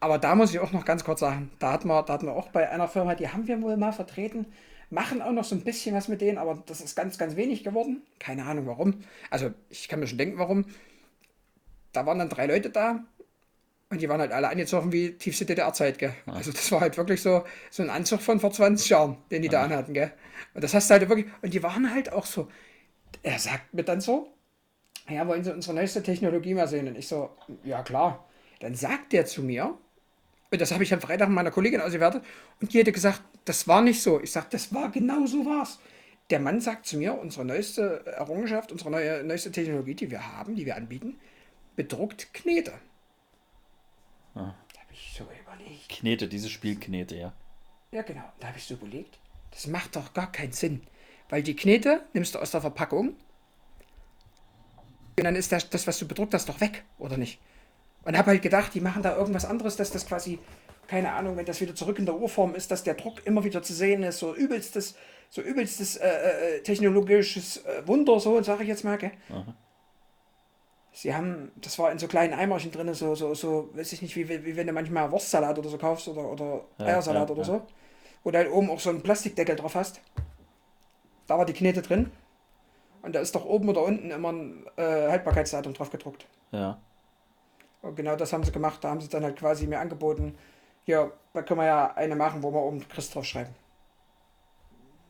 Aber da muss ich auch noch ganz kurz sagen, da hatten wir, da hatten wir auch bei einer Firma, die haben wir wohl mal vertreten, machen auch noch so ein bisschen was mit denen, aber das ist ganz, ganz wenig geworden. Keine Ahnung warum. Also ich kann mir schon denken, warum. Da waren dann drei Leute da und die waren halt alle angezogen wie tiefste DDR-Zeit, gell. Also das war halt wirklich so, so ein Anzug von vor 20 Jahren, den die da anhatten, gell. Und das hast du halt wirklich, und die waren halt auch so, er sagt mir dann so, ja, wollen Sie unsere neueste Technologie mal sehen? Und ich so, ja klar. Dann sagt der zu mir, und das habe ich am Freitag meiner Kollegin ausgewertet, und die hätte gesagt, das war nicht so. Ich sage, das war genau so war's. Der Mann sagt zu mir, unsere neueste Errungenschaft, unsere neue, neueste Technologie, die wir haben, die wir anbieten, bedruckt Knete. Ich so überlegt. Knete, dieses Spiel Knete, ja. Ja, genau. Da habe ich so überlegt, das macht doch gar keinen Sinn. Weil die Knete nimmst du aus der Verpackung und dann ist das, das was du bedruckt hast, doch weg, oder nicht? Und habe halt gedacht, die machen da irgendwas anderes, dass das quasi, keine Ahnung, wenn das wieder zurück in der Urform ist, dass der Druck immer wieder zu sehen ist, so übelstes, so übelstes äh, äh, technologisches äh, Wunder, so sage ich jetzt mal, gell? Sie haben, das war in so kleinen Eimerchen drin, so, so, so, weiß ich nicht, wie, wie, wie wenn du manchmal Wurstsalat oder so kaufst oder, oder Ja, Eiersalat ja, oder ja. so, wo du halt oben auch so einen Plastikdeckel drauf hast. Da war die Knete drin. Und da ist doch oben oder unten immer ein äh, Haltbarkeitsdatum drauf gedruckt. Ja. Und genau das haben sie gemacht. Da haben sie dann halt quasi mir angeboten, hier, da können wir ja eine machen, wo wir oben Chris drauf schreiben.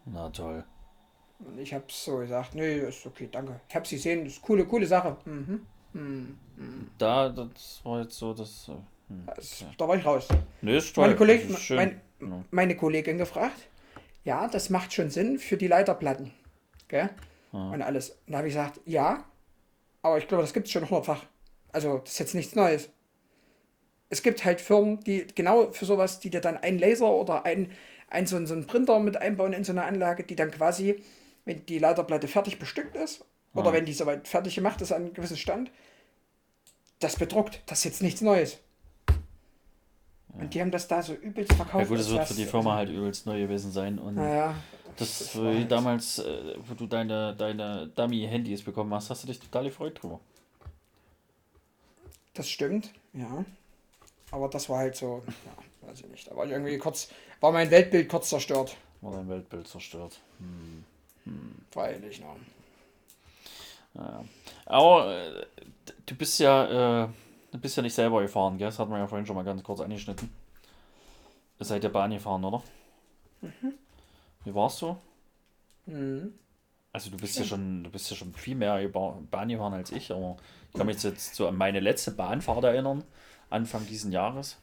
Na toll. Und ich habe so gesagt, nee, ist okay, danke. Ich habe sie gesehen, ist coole, coole Sache. Mhm. Da, das war jetzt so, das. äh, Hm. Das, Da war ich raus. Nee, ist toll. Meine, Kolleg das ist mein, meine Kollegin gefragt, ja, das macht schon Sinn für die Leiterplatten. Gell? Und alles. Und da habe ich gesagt, ja, aber ich glaube, das gibt es schon hundertfach. Also, das ist jetzt nichts Neues. Es gibt halt Firmen, die genau für sowas, die dir dann einen Laser oder ein, ein, so, einen- so einen Printer mit einbauen in so eine Anlage, die dann quasi, wenn die Leiterplatte fertig bestückt ist, oder wenn die soweit fertig gemacht ist an einem gewissen Stand, das bedruckt. Das ist jetzt nichts Neues. Und die haben das da so übelst verkauft. Ja gut, als wird für die Firma halt übelst neu gewesen sein. Und Naja, das, das wie halt- damals, äh, wo du deine, deine Dummy-Handys bekommen hast, hast du dich total gefreut drüber. das stimmt, ja. Aber das war halt so, ja, weiß ich nicht. Da war ich irgendwie kurz, war mein Weltbild kurz zerstört. War dein Weltbild zerstört. Freilich, ne? Naja. Aber äh, du bist ja, äh, du bist ja nicht selber gefahren, gell? Das hatten wir ja vorhin schon mal ganz kurz angeschnitten. Ihr seid ja Bahn gefahren, oder? Wie warst du? Mhm. Also du bist ja schon, du bist ja schon viel mehr Ba- Bahn gefahren als ich, aber ich kann mich jetzt so an meine letzte Bahnfahrt erinnern, Anfang diesen Jahres,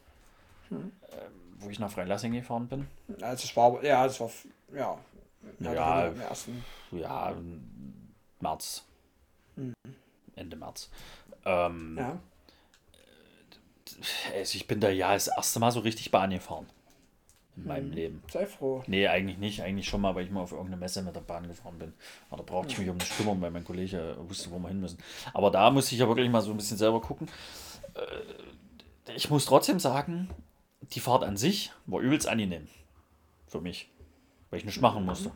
ähm, wo ich nach Freilassing gefahren bin. Also es war, ja, es war, ja. Ja. Im ersten. Ja, im März. Ende März. Ähm, Ja. also ich bin da ja das erste Mal so richtig Bahn gefahren. In meinem Leben. Sei froh. Nee, eigentlich nicht. Eigentlich schon mal, weil ich mal auf irgendeine Messe mit der Bahn gefahren bin. Aber da brauchte ich mich um nichts kümmern, weil mein Kollege wusste, wo wir hin müssen. Aber da musste ich ja wirklich mal so ein bisschen selber gucken. Äh, Ich muss trotzdem sagen, die Fahrt an sich war übelst angenehm. Für mich. Weil ich nichts machen musste.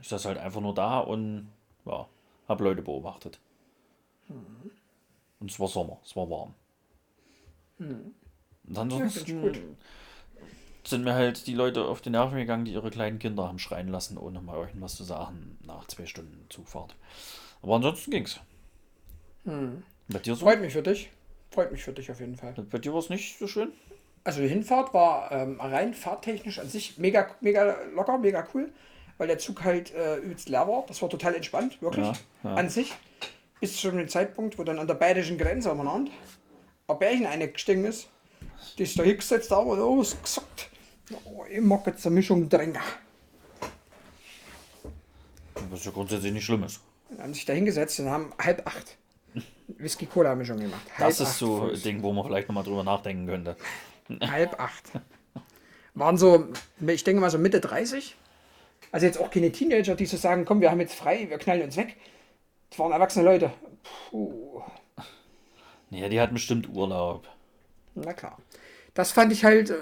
Ich saß halt einfach nur da und ja, habe Leute beobachtet. Und es war Sommer, es war warm. Und ansonsten gut. sind mir halt die Leute auf die Nerven gegangen, die ihre kleinen Kinder haben schreien lassen, ohne mal irgendwas zu sagen, nach zwei Stunden Zugfahrt. Aber ansonsten ging's. Bei dir so? Freut mich für dich. Freut mich für dich auf jeden Fall. Bei dir war es nicht so schön? Also die Hinfahrt war ähm, rein fahrtechnisch an sich mega, mega locker, mega cool, weil der Zug halt äh, übelst leer war. Das war total entspannt, wirklich. Ja, ja. An sich. Bis zu dem Zeitpunkt, wo dann an der bayerischen Grenze umeinander ein Bärchen eingestiegen ist. Die ist da hingesetzt, da und alles gesagt. Oh, ich mag jetzt eine Mischung trinken. Was ja grundsätzlich nicht schlimm ist. Dann haben sich da hingesetzt und haben halb acht Whisky-Cola-Mischung gemacht. Das Halb ist acht so ein. Ding, wo man vielleicht nochmal drüber nachdenken könnte. Halb acht. Waren so, ich denke mal so Mitte 30. Also jetzt auch keine Teenager, die so sagen, komm, wir haben jetzt frei, wir knallen uns weg. Das waren erwachsene Leute. Puh, Ja, die hatten bestimmt Urlaub. na klar. Das fand ich halt äh,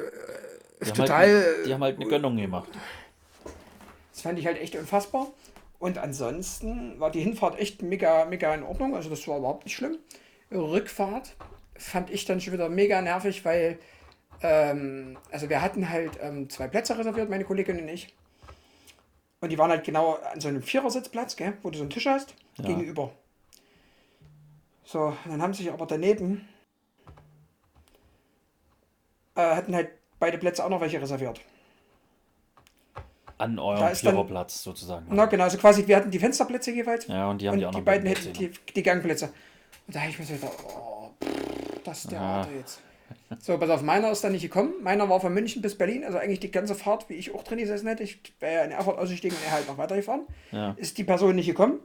Die haben, total, halt, die haben halt eine Gönnung gemacht. das fand ich halt echt unfassbar. Und ansonsten war die Hinfahrt echt mega, mega in Ordnung. Also das war überhaupt nicht schlimm. Rückfahrt fand ich dann schon wieder mega nervig, weil ähm, also wir hatten halt ähm, zwei Plätze reserviert, meine Kollegin und ich. Und die waren halt genau an so einem Vierersitzplatz, gell, wo du so einen Tisch hast, Ja. gegenüber. So, dann haben sich aber daneben äh, hatten halt beide Plätze auch noch welche reserviert. An eurem Viererplatz sozusagen. Na genau, also quasi, wir hatten die Fensterplätze jeweils. Ja, und die haben und die auch die beiden hätten die, die Gangplätze. Und da habe ich mir so gedacht, oh, pff, das ist der Ja. Arte jetzt. So, pass auf, meiner ist dann nicht gekommen. Meiner war von München bis Berlin, also eigentlich die ganze Fahrt, wie ich auch drin gesessen hätte. Ich wäre ja in Erfurt ausgestiegen und er halt noch weitergefahren. Ja. Ist die Person nicht gekommen.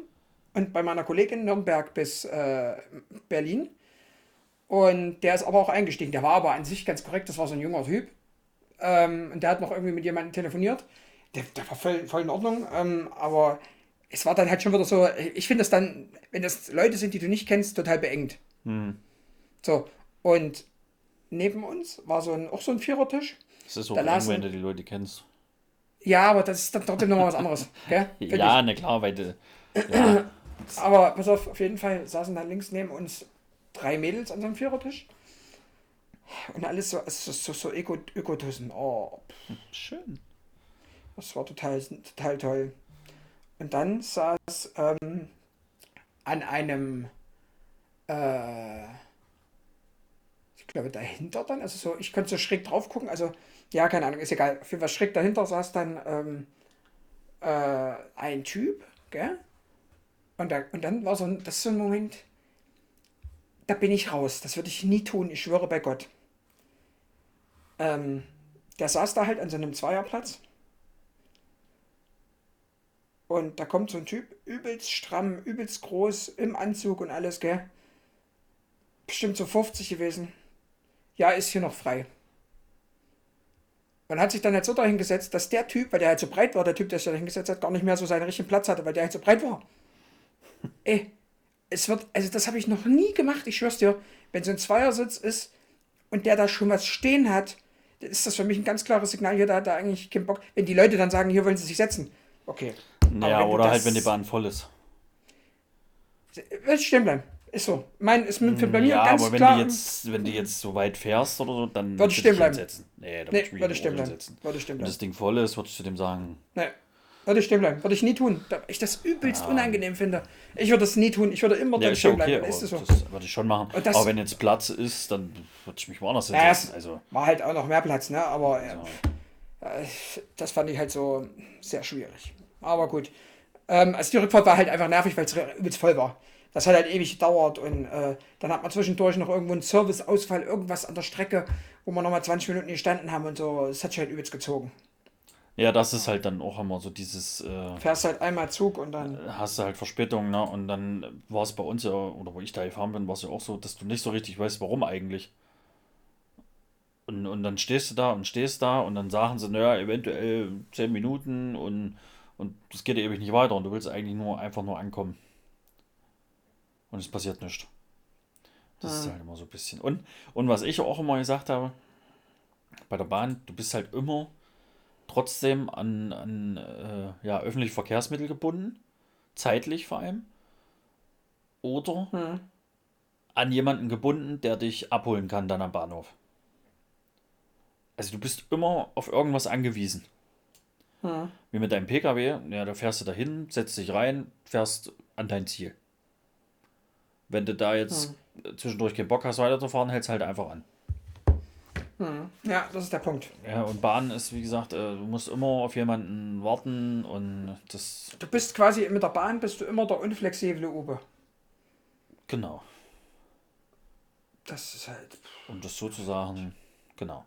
Und bei meiner Kollegin Nürnberg bis äh, Berlin. Und der ist aber auch eingestiegen. Der war aber an sich ganz korrekt. Das war so ein junger Typ. Ähm, und der hat noch irgendwie mit jemandem telefoniert. Der, der war voll, voll in Ordnung. Ähm, aber es war dann halt schon wieder so. Ich finde das dann, wenn das Leute sind, die du nicht kennst, total beengt. Hm. So. Und neben uns war so ein, auch so ein Vierertisch. Das ist auch Da lasen- wenn du die Leute kennst. Ja, aber das ist dann trotzdem nochmal was anderes. <laughs> Gell? Ja, na klar, weil du. Ja, <clears throat> Aber pass auf, auf jeden Fall saßen da links neben uns drei Mädels an so einem Vierertisch. Und alles so, so, so Öko, Ökotussen. Oh, schön. das war total, total toll. Und dann saß ähm, an einem, äh, glaube dahinter dann, also so, ich konnte so schräg drauf gucken, also, ja, keine Ahnung, ist egal. Jeden Fall schräg dahinter saß dann ähm, äh, ein Typ, gell? Und, da, und dann war so ein, das ist so ein Moment, da bin ich raus. Das würde ich nie tun, ich schwöre bei Gott. Ähm, der saß da halt an so einem Zweierplatz. Und da kommt so ein Typ, übelst stramm, übelst groß, im Anzug und alles, gell? Bestimmt so 50 gewesen. Ja, ist hier noch frei. Man hat sich dann halt so dahin gesetzt, dass der Typ, weil der halt so breit war, der Typ, der sich da hingesetzt hat, gar nicht mehr so seinen richtigen Platz hatte, weil der halt so breit war. <laughs> Ey, es wird, also das habe ich noch nie gemacht, ich schwör's dir, wenn so ein Zweiersitz ist und der da schon was stehen hat, dann ist das für mich ein ganz klares Signal, hier, da hat er eigentlich keinen Bock. Wenn die Leute dann sagen, hier wollen sie sich setzen, okay. Ja, wenn du oder halt, wenn die Bahn voll ist. Wird stehen bleiben. Ist so. Mein ist für bei mir ja, ganz aber wenn klar. du jetzt, wenn du jetzt so weit fährst oder so, dann Würde ich stehen bleiben. hinsetzen. Nee, da nee, würde ich stehen bleiben. hinsetzen. Würde ich stehen Wenn bleiben. das Ding voll ist, würdest du dem sagen, Nee. Würde ich stehen bleiben. Würde ich nie tun. Da ich das übelst Ja. unangenehm finde. Ich würde das nie tun. Ich würde immer ja, ja stehen okay, bleiben. Ist es so. das würde ich schon machen. Das- aber wenn jetzt Platz ist, dann würde ich mich woanders Ja, hinsetzen. es Also, war halt auch noch mehr Platz, ne? Aber äh, so. äh, das fand ich halt so sehr schwierig. Aber gut. Ähm, also die Rückfahrt war halt einfach nervig, weil es übelst voll war. Das hat halt ewig gedauert und äh, dann hat man zwischendurch noch irgendwo einen Serviceausfall, irgendwas an der Strecke, wo wir nochmal 20 Minuten gestanden haben und so. Das hat sich halt übelst gezogen. ja, das ist halt dann auch immer so dieses, äh, Fährst halt einmal Zug und dann. hast du halt Verspätung, ne? Und dann war es bei uns ja, oder wo ich da gefahren bin, war es ja auch so, dass du nicht so richtig weißt, warum eigentlich. Und, und dann stehst du da und stehst da und dann sagen sie, naja, eventuell 10 Minuten und, und das geht ja ewig nicht weiter und du willst eigentlich nur einfach nur ankommen. Und es passiert nichts. Das ist Ah. halt immer so ein bisschen. Und, und was ich auch immer gesagt habe, bei der Bahn, du bist halt immer trotzdem an, an äh, ja, öffentliche Verkehrsmittel gebunden, zeitlich vor allem, oder Hm. an jemanden gebunden, der dich abholen kann dann am Bahnhof. Also du bist immer auf irgendwas angewiesen. Hm. Wie mit deinem Pkw, ja, da fährst du dahin, setzt dich rein, fährst an dein Ziel. Wenn du da jetzt zwischendurch keinen Bock hast, weiterzufahren, hältst halt einfach an. Hm. Ja, das ist der Punkt. Ja, und Bahn ist, wie gesagt, äh, du musst immer auf jemanden warten und das, Du bist quasi mit der Bahn bist du immer der unflexible Uwe. genau. Das ist halt. Um das sozusagen, genau.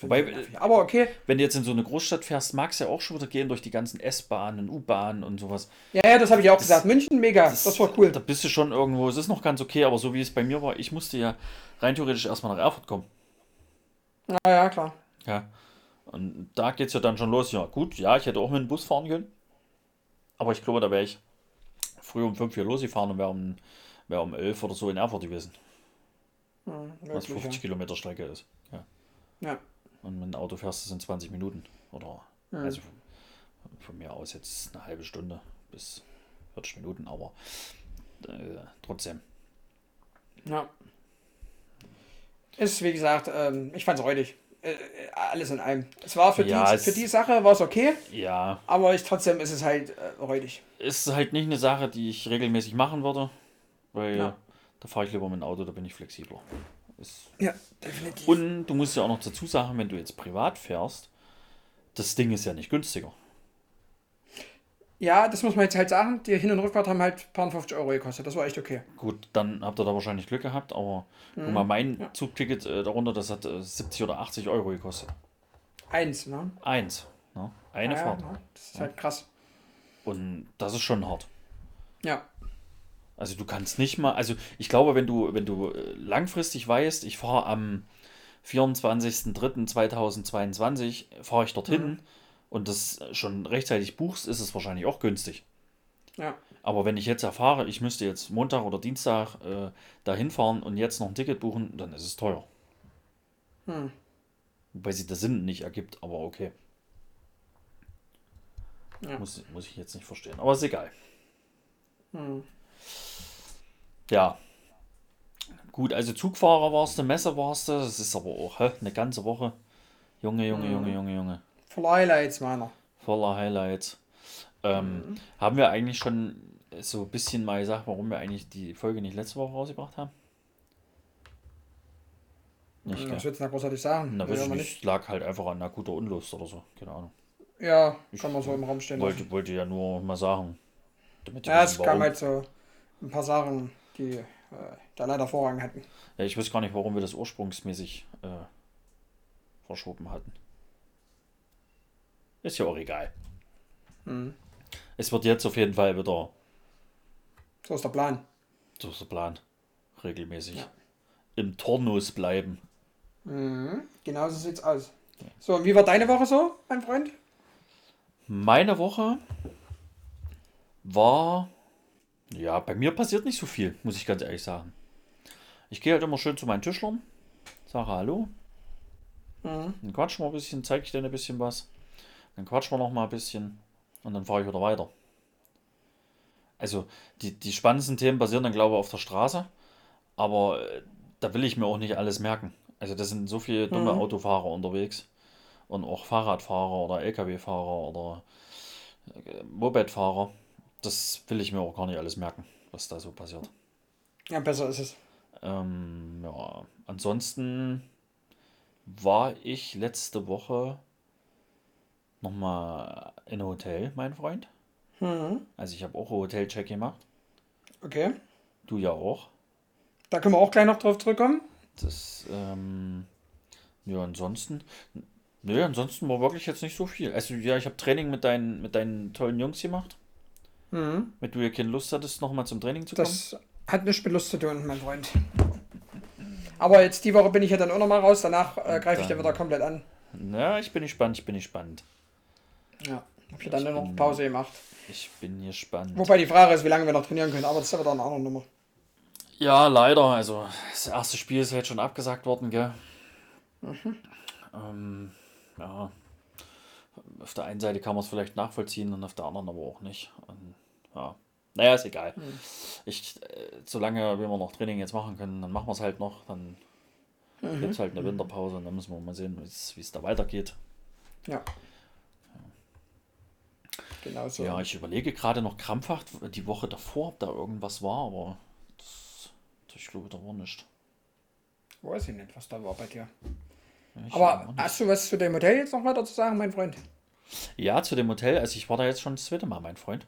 Wobei, nervig. Aber okay. wenn du jetzt in so eine Großstadt fährst, magst du ja auch schon wieder gehen durch die ganzen S-Bahnen, U-Bahnen und sowas. Ja, ja, das habe ich auch gesagt. München, mega. Das, war cool. Da bist du schon irgendwo, es ist noch ganz okay, aber so wie es bei mir war, ich musste ja rein theoretisch erstmal nach Erfurt kommen. Ja, ja, klar. Ja. Und da geht es ja dann schon los. Ja, gut, ja, ich hätte auch mit dem Bus fahren können. Aber ich glaube, da wäre ich früh um 5 Uhr losgefahren und wäre um, wär um 11 oder so in Erfurt gewesen. Hm, Was wirklich, 50 Kilometer Strecke ist. Ja. ja. Und mit dem Auto fährst du in 20 Minuten. Oder Hm. also von, von mir aus jetzt eine halbe Stunde bis 40 Minuten, aber äh, trotzdem. Ja. Ist, wie gesagt, ähm, ich fand es räudig. Äh, äh, alles in allem. Es war für, Ja, die, es- für die Sache war es okay, Ja, aber ich, trotzdem ist es halt äh, räudig. ist halt nicht eine Sache, die ich regelmäßig machen würde, weil Ja. da fahre ich lieber mit dem Auto, da bin ich flexibler. Ist Ja, definitiv. Und du musst ja auch noch dazu sagen, wenn du jetzt privat fährst, das Ding ist ja nicht günstiger. ja, das muss man jetzt halt sagen. Die Hin- und Rückfahrt haben halt ein paar 50 Euro gekostet. Das war echt okay. Gut, dann habt ihr da wahrscheinlich Glück gehabt, aber Mhm. guck mal, mein Zugticket äh, darunter, das hat äh, 70 oder 80 Euro gekostet. Eins, ne? Eins. Ne? Eine ja, Fahrt. ne? Das ist halt krass. Und das ist schon hart. Ja. Also du kannst nicht mal, also ich glaube, wenn du, wenn du äh, langfristig weißt, ich fahre am 24.03.2022, fahre ich dorthin Mhm. und das schon rechtzeitig buchst, ist es wahrscheinlich auch günstig. Ja. Aber wenn ich jetzt erfahre, ich müsste jetzt Montag oder Dienstag äh, dahin fahren und jetzt noch ein Ticket buchen, dann ist es teuer. Hm. Wobei sich der Sinn nicht ergibt, aber okay. Ja. Muss, muss ich jetzt nicht verstehen. Aber ist egal. Hm. Ja. Gut, also Zugfahrer warst du, Messe warst du, das ist aber auch hä, eine ganze Woche. Junge, Junge, Mhm. Junge, Junge, Junge. Voller Highlights, meiner. Voller Highlights. Ähm, Haben wir eigentlich schon so ein bisschen mal gesagt, warum wir eigentlich die Folge nicht letzte Woche rausgebracht haben? Nicht, Was gell? willst du da großartig sagen? Na, weiß ich nicht. Lag halt einfach an akuter Unlust oder so. Keine Ahnung. Ja, kann man so im Raum stehen lassen. Wollte, wollte ja nur mal sagen. Ja, es kam halt so ein paar Sachen, die äh, da leider Vorrang hatten. Ja, ich weiß gar nicht, warum wir das ursprungsmäßig äh, verschoben hatten. Ist ja auch egal. Mhm. Es wird jetzt auf jeden Fall wieder, So ist der Plan. so ist der Plan, regelmäßig Ja. im Turnus bleiben. Mhm. Genau so sieht's aus. So, und wie war deine Woche so, mein Freund? Meine Woche war, ja, bei mir passiert nicht so viel, muss ich ganz ehrlich sagen. Ich gehe halt immer schön zu meinen Tischlern, sage Hallo, Mhm. dann quatschen wir ein bisschen, zeige ich denen ein bisschen was, dann quatschen wir noch mal ein bisschen und dann fahre ich wieder weiter. Also die, die spannendsten Themen passieren dann, glaube ich, auf der Straße, aber äh, da will ich mir auch nicht alles merken. Also da sind so viele dumme Mhm. Autofahrer unterwegs und auch Fahrradfahrer oder LKW-Fahrer oder äh, Mopedfahrer. Das will ich mir auch gar nicht alles merken, was da so passiert. Ja, besser ist es. Ähm, ja, ansonsten war ich letzte Woche nochmal in einem Hotel, mein Freund. Mhm. Also ich habe auch einen Hotelcheck gemacht. Okay. Du ja auch. Da können wir auch gleich noch drauf zurückkommen. Das, ähm, ja, ansonsten, nö, ansonsten war wirklich jetzt nicht so viel. Also ja, ich habe Training mit deinen, mit deinen tollen Jungs gemacht. Mhm. Wenn du ja keine Lust hattest, nochmal zum Training zu kommen. Das hat nichts mit Lust zu tun, mein Freund. Aber jetzt die Woche bin ich ja dann auch noch mal raus. Danach äh, greife ich dann wieder komplett an. Ja, ich bin gespannt, ich bin gespannt. Ja. Hab ich dann nur noch Pause gemacht. Ich bin gespannt. Wobei die Frage ist, wie lange wir noch trainieren können. Aber das ist aber dann eine andere Nummer. Ja, leider. Also, das erste Spiel ist halt schon abgesagt worden, gell? Ähm, ja. Auf der einen Seite kann man es vielleicht nachvollziehen und auf der anderen aber auch nicht. Und, ja. Naja, ist egal. Ich, äh, solange wir noch Training jetzt machen können, dann machen wir es halt noch. Dann gibt es halt eine Winterpause und dann müssen wir mal sehen, wie es- da weitergeht. Ja. Genau so. Ja, ich überlege gerade noch krampfhaft die Woche davor, ob da irgendwas war, aber das, ich glaube, da war nichts. Weiß ich nicht, was da war bei dir. Ich Aber hast du was zu dem Hotel jetzt noch weiter zu sagen, mein Freund? Ja, zu dem Hotel. Also ich war da jetzt schon das zweite Mal, mein Freund.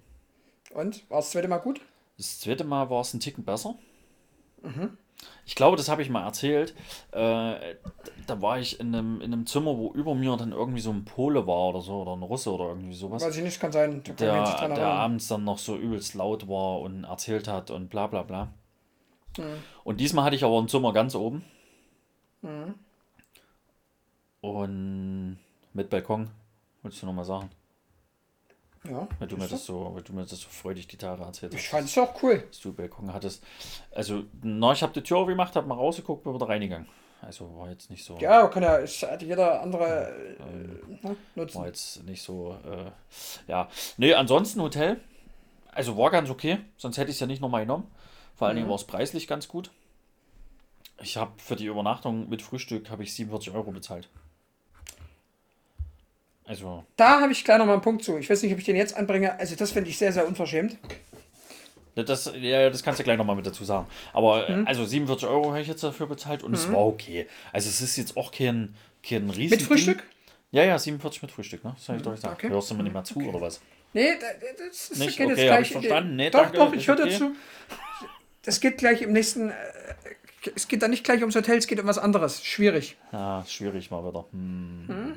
Und? War das zweite Mal gut? Das zweite Mal war es ein Ticken besser. Ich ich glaube, das habe ich mal erzählt. Äh, da war ich in einem, in einem Zimmer, wo über mir dann irgendwie so ein Pole war oder so, oder ein Russe oder irgendwie sowas. Weiß ich nicht, kann sein. Kann Der, der abends dann noch so übelst laut war und erzählt hat und bla bla bla. Mhm. Und diesmal hatte ich aber ein Zimmer ganz oben. Mhm. Und mit Balkon, wolltest du noch mal sagen? Ja, Weil du, mir das so, weil du mir das so freudig die Tage erzählt Ich hast, fand es auch cool. dass du Balkon hattest. Also, na, ich habe die Tür aufgemacht, habe mal rausgeguckt, bin wieder reingegangen. Also war jetzt nicht so. Ja, kann ja, jeder andere äh, ne, nutzen. War jetzt nicht so, äh, ja. Nee, ansonsten Hotel, also war ganz okay, sonst hätte ich es ja nicht nochmal genommen. Vor allen Dingen war es preislich ganz gut. Ich habe für die Übernachtung mit Frühstück habe ich 47 Euro bezahlt. Also, Da habe ich gleich noch mal einen Punkt zu. Ich weiß nicht, ob ich den jetzt anbringe. Also das finde ich sehr, sehr unverschämt. das, ja, das kannst du gleich nochmal mit dazu sagen. Aber äh, also 47 Euro habe ich jetzt dafür bezahlt und es war okay. Also es ist jetzt auch kein, kein riesen Mit Frühstück? Ja, ja, 47 mit Frühstück, ne? Das habe ich doch gesagt. okay. Hörst du mir nicht mal zu oder was? Nee, da- da- das, das Nicht? geht Okay, jetzt hab gleich. ich verstanden. Nee, doch, danke, doch, ist ich höre okay. dazu. Das geht gleich im nächsten. Äh, es geht da nicht gleich ums Hotel, es geht um was anderes. Schwierig. Ja, ist schwierig mal wieder. Hm. Hm.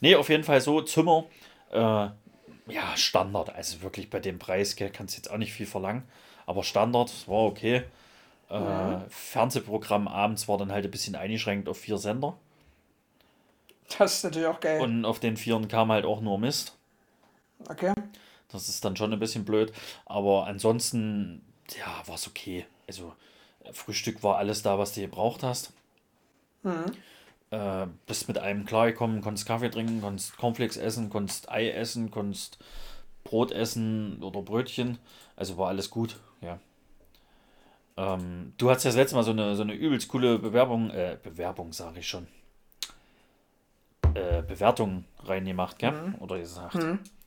Nee, auf jeden Fall so, Zimmer, äh, ja, Standard. Also wirklich bei dem Preis gell, kannst du jetzt auch nicht viel verlangen. Aber Standard, war okay. Äh, Fernsehprogramm abends war dann halt ein bisschen eingeschränkt auf vier Sender. Das ist natürlich auch geil. Und auf den vieren kam halt auch nur Mist. okay. Das ist dann schon ein bisschen blöd. Aber ansonsten, ja, war es okay. Also, Frühstück war alles da, was du gebraucht hast. Äh, bist mit allem klargekommen, konntest Kaffee trinken, konntest Cornflakes essen, konntest Ei essen, konntest Brot essen oder Brötchen. Also war alles gut, ja. Ähm, du hast ja das letzte Mal so eine, so eine übelst coole Bewerbung, äh, Bewerbung sage ich schon. Äh, Bewertung reingemacht, gell? Oder gesagt.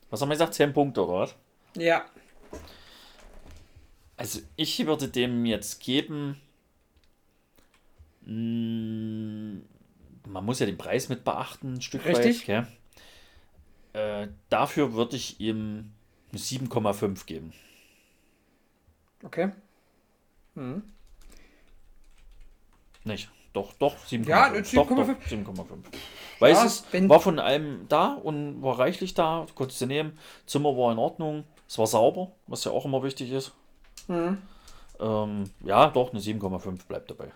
Was haben wir gesagt? 10 Punkte, oder was? Ja. Also ich würde dem jetzt geben. mm, Man muss ja den Preis mit beachten, ein Stück Richtig. weit. Äh, dafür würde ich ihm eine 7,5 geben. Okay. Nicht? Doch, doch, 7,5. Ja, eine Doch, doch, 7,5. 7,5. Weil Ja, es war von allem da und war reichlich da, konntest du nehmen. Zimmer war in Ordnung, es war sauber, was ja auch immer wichtig ist. Mhm. Ähm, ja, doch, eine 7,5 bleibt dabei.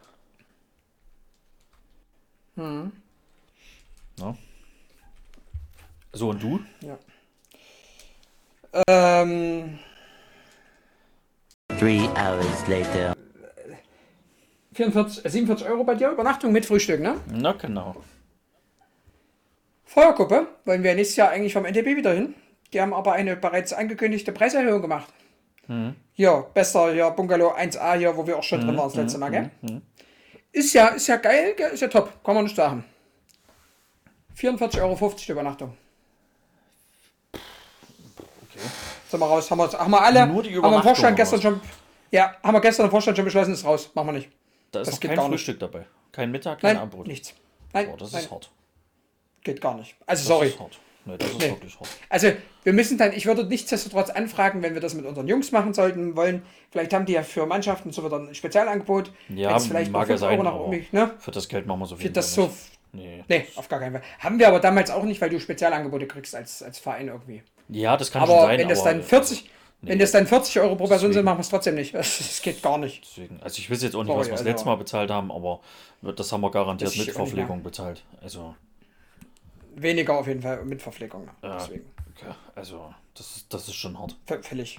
Mhm. Ja. So, und du? Ähm, Three hours later. 44, äh, 47 Euro bei dir, Übernachtung mit Frühstück, ne? Na, genau. Feuergruppe wollen wir nächstes Jahr eigentlich vom NTB wieder hin. Die haben aber eine bereits angekündigte Preiserhöhung gemacht. Hier, besser, hier, Bungalow 1a hier, wo wir auch schon drin waren das letzte Mal, gell? Ist ja, ist ja geil, ist ja top, kann man nicht sagen. 44,50 Euro die Übernachtung. Okay. Sind wir raus, haben wir, haben wir alle, Nur die haben wir im Vorstand gestern schon, ja, haben wir gestern im Vorstand schon beschlossen, ist raus, machen wir nicht. Da ist Das geht kein gar nicht. Frühstück dabei. Kein Mittag, kein Nein, Abendbrot. nichts. Nein, Oh, das nein ist hart. geht gar nicht. Also Das sorry. ist hart. Nee, das ist Nee. wirklich hart. Also, wir müssen dann, ich würde nichtsdestotrotz anfragen, wenn wir das mit unseren Jungs machen sollten, wollen. Vielleicht haben die ja für Mannschaften so wieder ein Spezialangebot. Ja, vielleicht mag ja 5 Euro sein, nach ne? für das Geld machen wir so viel. Für das so. Nee. Nee, auf gar keinen Fall. Haben wir aber damals auch nicht, weil du Spezialangebote kriegst als, als Verein irgendwie. Ja, das kann schon Aber sein. wenn das aber, dann 40, wenn das dann 40 Euro pro Person Deswegen. sind, machen wir es trotzdem nicht. <laughs> Das, das geht gar nicht. Deswegen, also ich weiß jetzt auch nicht, Sorry, was wir das also- letzte Mal bezahlt haben, aber das haben wir garantiert mit Verpflegung bezahlt. Also, Weniger auf jeden Fall mit Verpflegung. ne? Ja. Deswegen. okay, also das, ist- das ist schon hart. Völlig.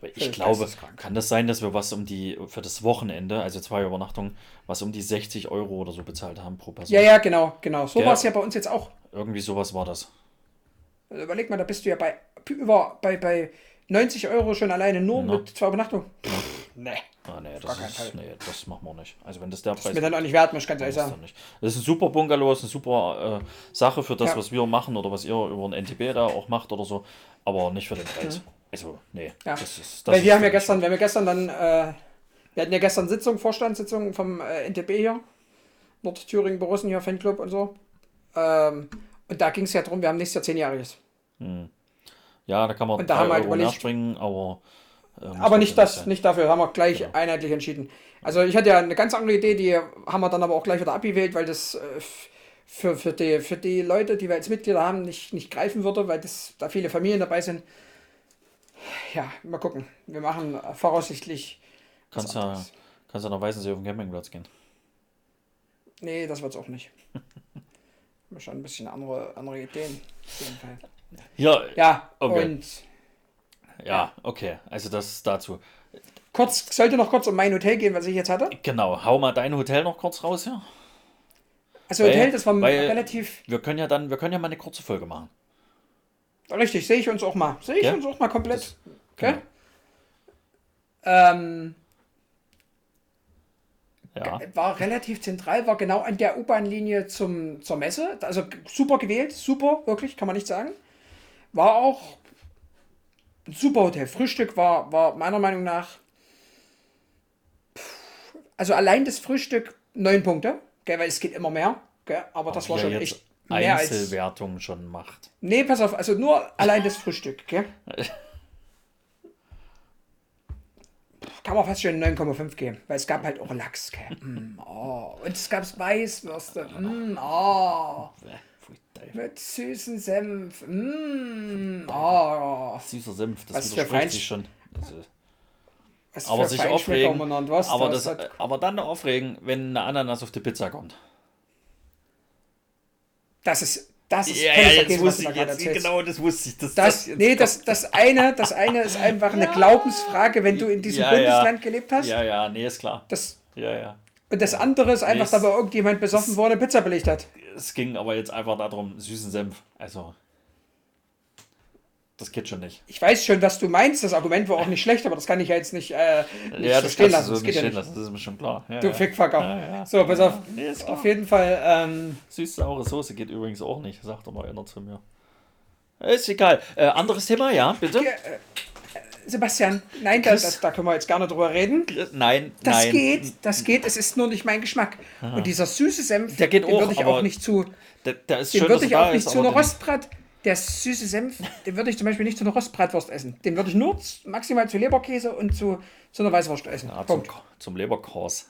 Weil ich Völlig glaube, kann das sein, dass wir was um die, für das Wochenende, also zwei Übernachtungen, was um die 60 Euro oder so bezahlt haben pro Person? Ja, ja, genau, genau. So war es ja bei uns jetzt auch. Irgendwie sowas war das. Also Überleg mal, da bist du ja bei über bei, bei 90 Euro schon alleine nur Na. mit zwei Übernachtungen. Nee. Ah, nee, das, ist, nee, das machen wir nicht. Also wenn das der Das Preis ist mir dann auch nicht wert, muss ich ganz ehrlich sagen. nicht. Das ist ein super Bungalow, ist eine super äh, Sache für das, Ja. was wir machen oder was ihr über den NTB da auch macht oder so, aber nicht für den Preis. Also, nee. Mhm. Ja. Das ist, das Weil wir haben ja gestern, wir haben ja gestern dann, äh, wir hatten ja gestern Sitzung, Vorstandssitzung vom äh, NTB hier, Nordthüringen, Borussen hier, Fanclub und so. Ähm, und da ging es ja darum, wir haben nächstes Jahr zehnjähriges. Ja, da kann man Und da haben wir halt überlegt- springen, aber Aber nicht das, sein. nicht dafür, haben wir gleich Genau. einheitlich entschieden. Also ich hatte ja eine ganz andere Idee, die haben wir dann aber auch gleich wieder abgewählt, weil das äh, für, für, die, für die Leute, die wir als Mitglieder haben, nicht, nicht greifen würde, weil das, da viele Familien dabei sind. Ja, mal gucken. Wir machen äh, voraussichtlich. Kannst ja, anderes. kannst ja nach Weißensee auf den Campingplatz gehen. Nee, das wird's auch nicht. <laughs> Wir haben schon ein bisschen andere, andere Ideen. Auf jeden Fall. Ja, Ja, Okay. und ja, okay. Also das dazu. kurz, sollte noch kurz um mein Hotel gehen, was ich jetzt hatte. Genau, hau mal dein Hotel noch kurz raus, ja. Also Weil- Hotel, das war relativ Wir können ja dann, wir können ja mal eine kurze Folge machen. richtig, sehe ich uns auch mal. Sehe ich Ja? uns auch mal komplett. Das- Okay? genau. Ähm, Ja. war relativ zentral, war genau an der U-Bahn-Linie zum, zur Messe. Also super gewählt, super, wirklich, kann man nicht sagen. War auch ein super Hotel. Frühstück war, war meiner Meinung nach, pff, also allein das Frühstück neun Punkte, gell, weil es geht immer mehr, gell, aber das war schon echt mehr als... Einzelwertung schon macht. Nee, pass auf, also nur allein das Frühstück, gell? <laughs> Kann man fast schon 9,5 geben, weil es gab halt auch Lachs? Mm, oh. Und es gab Weißwürste, mm, oh. Teufel. Mit süßen Senf, mm, oh. Süßer Senf, das Was widerspricht Fein- sich schon. Also, aber sich aufregen, man und was, aber, das das, aber dann aufregen, wenn eine Ananas auf die Pizza kommt. das ist, das ist Ja, ja, jetzt wusste ich jetzt, genau das wusste ich. dass Das, jetzt nee, das, das, eine, das eine ist einfach eine <laughs> Glaubensfrage, wenn du in diesem Ja, ja. Bundesland gelebt hast. Ja, ja, nee, ist klar. Das, Ja, ja. und das andere ist einfach, es- da war irgendjemand besoffen, eine Pizza belegt hat. Es ging aber jetzt einfach darum, süßen Senf. Also, das geht schon nicht. Ich weiß schon, was du meinst. Das Argument war auch nicht schlecht, aber das kann ich ja jetzt nicht, äh, nicht ja, so das stehen lassen. so Das geht ja nicht. lassen, das ist mir schon klar. Ja, Du ja. Fickfucker. Ja. So, pass auf. Nee. Auf jeden Fall, ähm, Süß-saure Soße geht übrigens auch nicht, sagt er mal einer zu mir. Ist egal. Äh, anderes Thema, ja, bitte? äh, Sebastian, nein, da, das, da können wir jetzt gerne drüber reden. Nein, Das nein. geht, das geht, es ist nur nicht mein Geschmack. Und dieser süße Senf, Der geht den würde ich auch nicht zu, Da, da ist den würde ich da auch nicht ist, zu einer Rostbrat, der süße Senf, den würde ich zum Beispiel nicht zu einer Rostbratwurst essen. Den würde ich nur maximal zu Leberkäse und zu, zu einer Weißwurst essen. Ja, zum, zum Leberkors.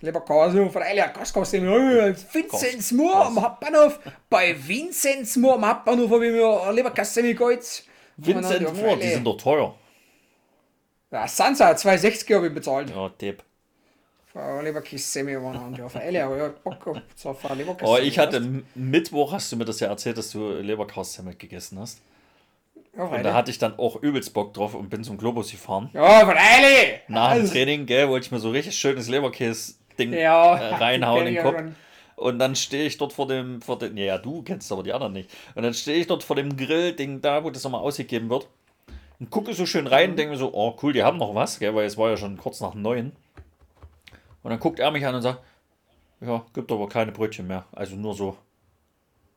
Leberkäse von Elia Koskos, den Vinzenz Moor am Hauptbahnhof. Bei Vinzenz Moor am Hauptbahnhof habe ich mir Leberkäse mitgeholt. Vincent Moore, die sind doch teuer. Ja, Sansa, 2,60 habe ich bezahlt. Ja, Leberkäse. Oh, ich hatte Mittwoch, hast du mir das ja erzählt, dass du Leberkors-Semmel gegessen hast. Ja, Und da hatte ich dann auch übelst Bock drauf und bin zum Globus gefahren. Ja, Eili! Nach dem Also, Training, gell, wollte ich mir so richtig schönes Leberkäse-Ding Ja, äh, reinhauen in den Kopf. Und dann stehe ich dort vor dem, vor dem, ja, ja, du kennst aber die anderen nicht. Und dann stehe ich dort vor dem Grill-Ding da, wo das nochmal ausgegeben wird. Und gucke so schön Mhm. rein und denke mir so, oh cool, die haben noch was, gell, weil es war ja schon kurz nach neun. Und dann guckt er mich an und sagt, ja, gibt aber keine Brötchen mehr. Also nur so.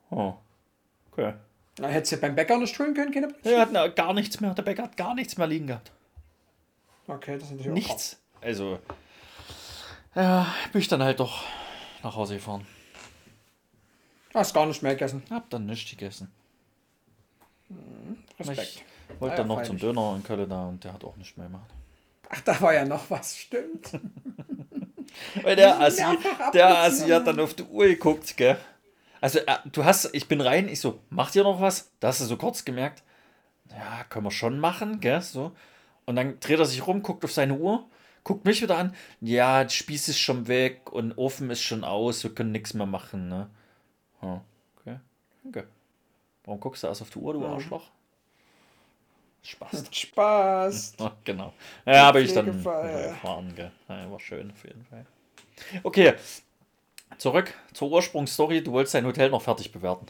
Oh, okay. Na, hättest du beim Bäcker nicht holen können, keine Er hat na, gar nichts mehr, der Bäcker hat gar nichts mehr liegen gehabt. Okay, das ist natürlich auch Nichts. Also, ja, bin ich dann halt doch nach Hause gefahren. Hast gar nicht mehr gegessen. Hab dann nichts gegessen. Respekt. Ich wollte Ah ja, dann noch zum freilich. Döner in Köln da und der hat auch nichts mehr gemacht. Ach, da war ja noch was, stimmt. <laughs> Weil der Assi, der. Assi hat dann auf die Uhr geguckt, gell? Also, äh, du hast, ich bin rein, ich so, macht ihr noch was? Da hast du so kurz gemerkt, ja, können wir schon machen, gell? So. Und dann dreht er sich rum, guckt auf seine Uhr, guckt mich wieder an, ja, der Spieß ist schon weg und Ofen ist schon aus, wir können nichts mehr machen, ne? Ja, okay, danke. Warum guckst du erst auf die Uhr, du Arschloch? Spaß. <laughs> Spaß. <laughs> Ja, genau. Ja, habe ich dann erfahren, gell. Ja, war schön auf jeden Fall. Okay, zurück zur Ursprungsstory. Du wolltest dein Hotel noch fertig bewerten,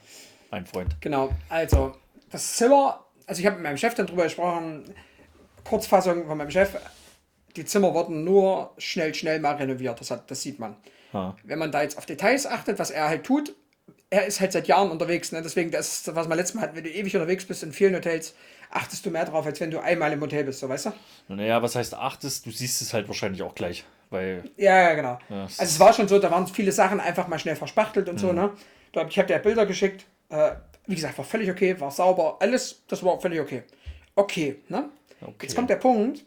mein Freund. Genau, also das Zimmer, also ich habe mit meinem Chef dann drüber gesprochen, Kurzfassung von meinem Chef, die Zimmer wurden nur schnell, schnell mal renoviert, das, hat, das sieht man. Ja. Wenn man da jetzt auf Details achtet, was er halt tut, er ist halt seit Jahren unterwegs, ne? deswegen das, was wir letztes Mal hatten, wenn du ewig unterwegs bist in vielen Hotels, achtest du mehr drauf, als wenn du einmal im Hotel bist, so weißt du? Naja, was heißt achtest? Du siehst es halt wahrscheinlich auch gleich, weil Ja, ja, genau. Ja, also es war schon so, da waren viele Sachen einfach mal schnell verspachtelt und so, Mhm. ne? Da hab- Ich habe dir Bilder geschickt. Äh, wie gesagt, war völlig okay, war sauber, alles, das war völlig okay. Okay, ne? Okay. Jetzt kommt der Punkt,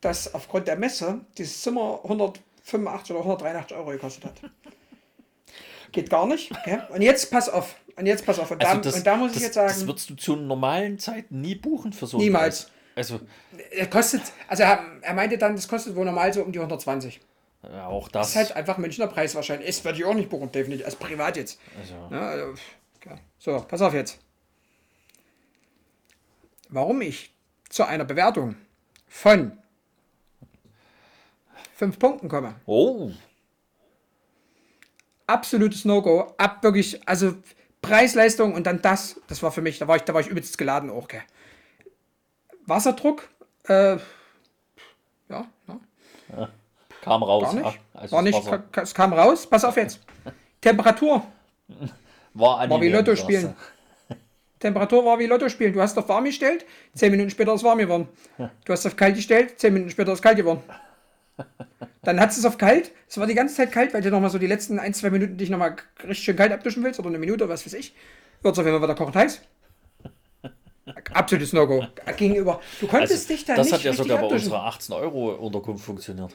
dass aufgrund der Messe dieses Zimmer 185 oder 183 Euro gekostet hat. Geht gar nicht. Okay? Und jetzt pass auf. Und jetzt pass auf. Und, da, und da muss das, ich jetzt sagen. Das würdest du zu normalen Zeiten nie buchen für so Niemals. Preis. Also, Er kostet, also er, er meinte dann, das kostet wohl normal so um die 120. ja, auch Das das. ist halt einfach Münchner Preis wahrscheinlich. Ist, würde ich auch nicht buchen, definitiv. Als privat jetzt. also, Ja, also, okay. So, pass auf jetzt. Warum ich zu einer Bewertung von fünf Punkten komme. oh, Absolutes No-Go. Ab wirklich, also Preis-Leistung und dann das. Das war für mich, da war ich, da war ich übelst geladen auch. Okay. Wasserdruck, äh, ja, ja, kam raus. gar nicht. Also war nicht, ka- es kam raus. Pass auf jetzt. <laughs> Temperatur war, war wie Lotto spielen. <laughs> Temperatur war wie Lotto spielen. Du hast auf warm gestellt, 10 Minuten später ist warm geworden. Du hast auf kalt gestellt, 10 Minuten später ist kalt geworden. Dann hat es auf kalt. Es war die ganze Zeit kalt, weil du nochmal so die letzten 1, 2 Minuten dich nochmal richtig schön kalt abduschen willst oder eine Minute oder was weiß ich. Wird es auf jeden Fall wieder kochend heiß. Absolutes No-Go. Gegenüber. Du konntest Also, dich da das nicht hat ja sogar bei abduschen. unserer 18 Euro Unterkunft funktioniert.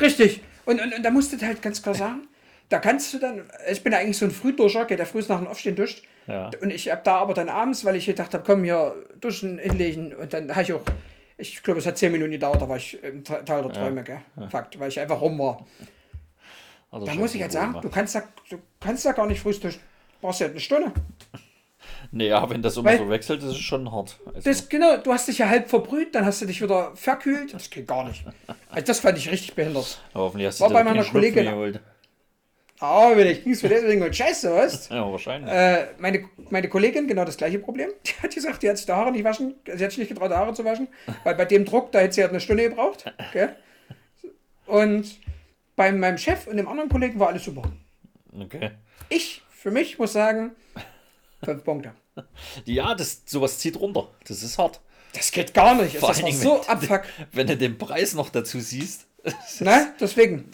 Richtig. Und, und, und da musst du halt ganz klar sagen, da kannst du dann, ich bin eigentlich so ein Frühduscher, der früh nach dem Aufstehen duscht. Ja. Und ich hab da aber dann abends, weil ich gedacht habe, komm hier, duschen, hinlegen. Und dann habe ich auch, ich glaube, es hat zehn Minuten gedauert, da war ich im Teil der Träume, gell? Fakt, weil ich einfach rum war. Also Da muss ich halt gut sagen, du kannst da, du kannst da gar nicht früh duschen. Brauchst ja eine Stunde. <laughs> Nee, ja, wenn das immer Weil- so wechselt, ist schon hart. Also, Das, genau, du hast dich ja halb verbrüht, dann hast du dich wieder verkühlt. Das geht gar nicht. <laughs> Also das fand ich richtig behindert. aber hoffentlich hast war du bei dir meiner Kollegin- geholt. Aber wenn ich ging's für deswegen und Scheiße hast. Ja, wahrscheinlich. Äh, meine, meine Kollegin, genau das gleiche Problem. <laughs> Die hat gesagt, die hat sich die Haare nicht waschen. Sie hat sich nicht getraut, die Haare zu waschen. Weil bei dem Druck, da hätte sie halt eine Stunde gebraucht. Gell? Und bei meinem Chef und dem anderen Kollegen war alles super. Okay. Ich, für mich, muss sagen, fünf Punkte. Ja, das, sowas zieht runter. Das ist hart. Das geht gar nicht. Vor Das Dingen, so wenn- abfuck. <laughs> Wenn du den Preis noch dazu siehst. <laughs> Ne? Deswegen.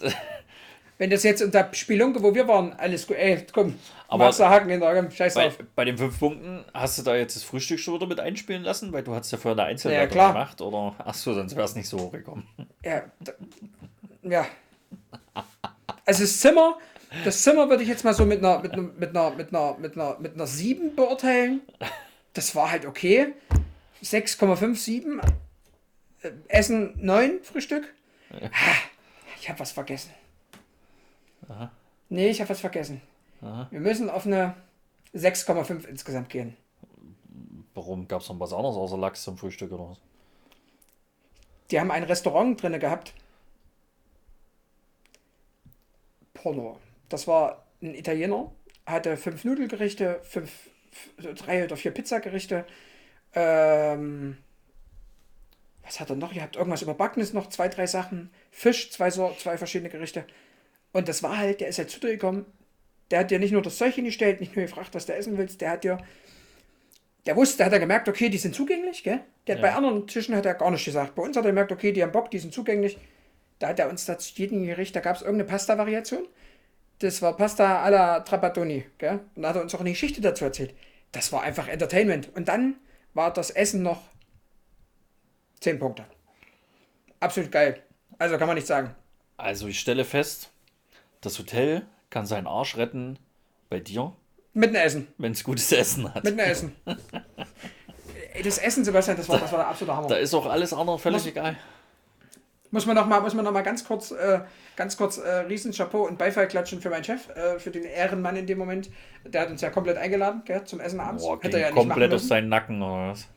Wenn das jetzt unter Spielunke, wo wir waren, alles gut. Ey, komm. Aber- machst du Haken in der komm, Scheiß Bei, auf. bei den fünf Punkten, hast du da jetzt das Frühstück schon wieder mit einspielen lassen? Weil du hast ja vorher eine Einzelwertung Ja, gemacht. Oder? Achso, sonst wäre es nicht so hochgekommen. Ja. Ja. Also das Zimmer, das Zimmer würde ich jetzt mal so mit einer, mit einer, mit einer, mit einer, mit einer, mit einer 7 beurteilen. Das war halt okay. 6,5, 7. Äh, Essen 9, Frühstück. Ich habe was vergessen. Nee, ich habe was vergessen. Wir müssen auf eine 6,5 insgesamt gehen. Warum gab es noch was anderes außer Lachs zum Frühstück oder was? Die haben ein Restaurant drin gehabt. Porno. Das war ein Italiener, hatte fünf Nudelgerichte, fünf, drei oder vier Pizzagerichte. Ähm, was hat er noch? Ihr habt irgendwas überbackenes noch, zwei, drei Sachen. Fisch, zwei, so, zwei verschiedene Gerichte. Und das war halt, der ist halt zu dir gekommen. Der hat dir nicht nur das Zeug hingestellt, nicht nur gefragt, was du essen willst, der hat dir der wusste, der hat er gemerkt, okay, die sind zugänglich, gell? Der hat Ja. bei anderen Tischen hat er gar nicht gesagt. Bei uns hat er gemerkt, okay, die haben Bock, die sind zugänglich. Da hat er uns da zu jedem Gericht, da gab es irgendeine Pasta-Variation. Das war Pasta alla Trapattoni, gell? Und da hat er uns auch eine Geschichte dazu erzählt. Das war einfach Entertainment. Und dann war das Essen noch 10 Punkte. Absolut geil. Also kann man nicht sagen. Also ich stelle fest, das Hotel kann seinen Arsch retten bei dir, Mit einem Essen. wenn es gutes Essen hat. Mit einem Essen. <laughs> Das Essen, Sebastian, das war, das war der absolute Hammer. Da ist auch alles andere völlig Muss- egal. Muss man noch mal, muss man noch mal ganz kurz, äh, ganz kurz äh, riesen Chapeau und Beifall klatschen für meinen Chef, äh, für den Ehrenmann in dem Moment. Der hat uns ja komplett eingeladen, gell, zum Essen abends. Boah, Hätte er ja komplett auf seinen Nacken oder was?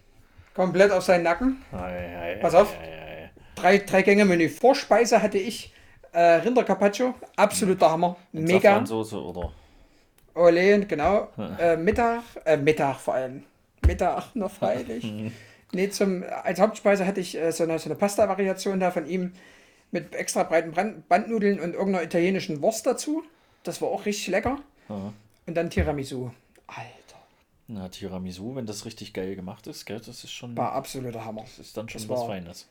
Komplett auf seinen Nacken. Ei, ei, Pass ei, auf. ei, ei. Drei, drei Gänge Menü. Vorspeise hatte ich äh, Rinder Carpaccio, absoluter Hammer, Mit mega. Safransoße oder? Ole, genau. Äh, Mittag, äh, Mittag vor allem. Mittag <laughs> noch freilich. <laughs> nee, zum, als Hauptspeise hatte ich äh, so eine, so eine Pasta-Variation da von ihm mit extra breiten Brand Bandnudeln und irgendeiner italienischen Wurst dazu. Das war auch richtig lecker. Ja. Und dann Tiramisu. Alter, Na, Tiramisu, wenn das richtig geil gemacht ist, gell, das ist schon, war absoluter Hammer. das ist dann schon das was Feines.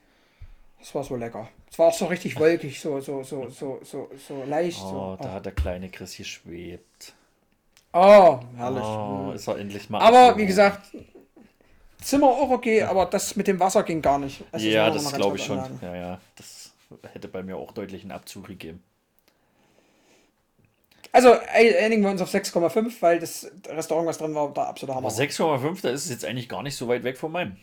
Das war so lecker. Es war auch so richtig wolkig, so, so, so, so, so, so leicht. Oh, so. da hat der kleine Chris geschwebt. oh, herrlich. Oh, ist er endlich mal. Aber abgehoben. wie gesagt, Zimmer auch okay, aber das mit dem Wasser ging gar nicht. Also ja, das glaube ich schon. Ja, ja. Das hätte bei mir auch deutlich einen Abzug gegeben. Also einigen wir uns auf 6,5, weil das Restaurant, was drin war, der absolute Hammer. Aber 6,5, da ist es jetzt eigentlich gar nicht so weit weg von meinem.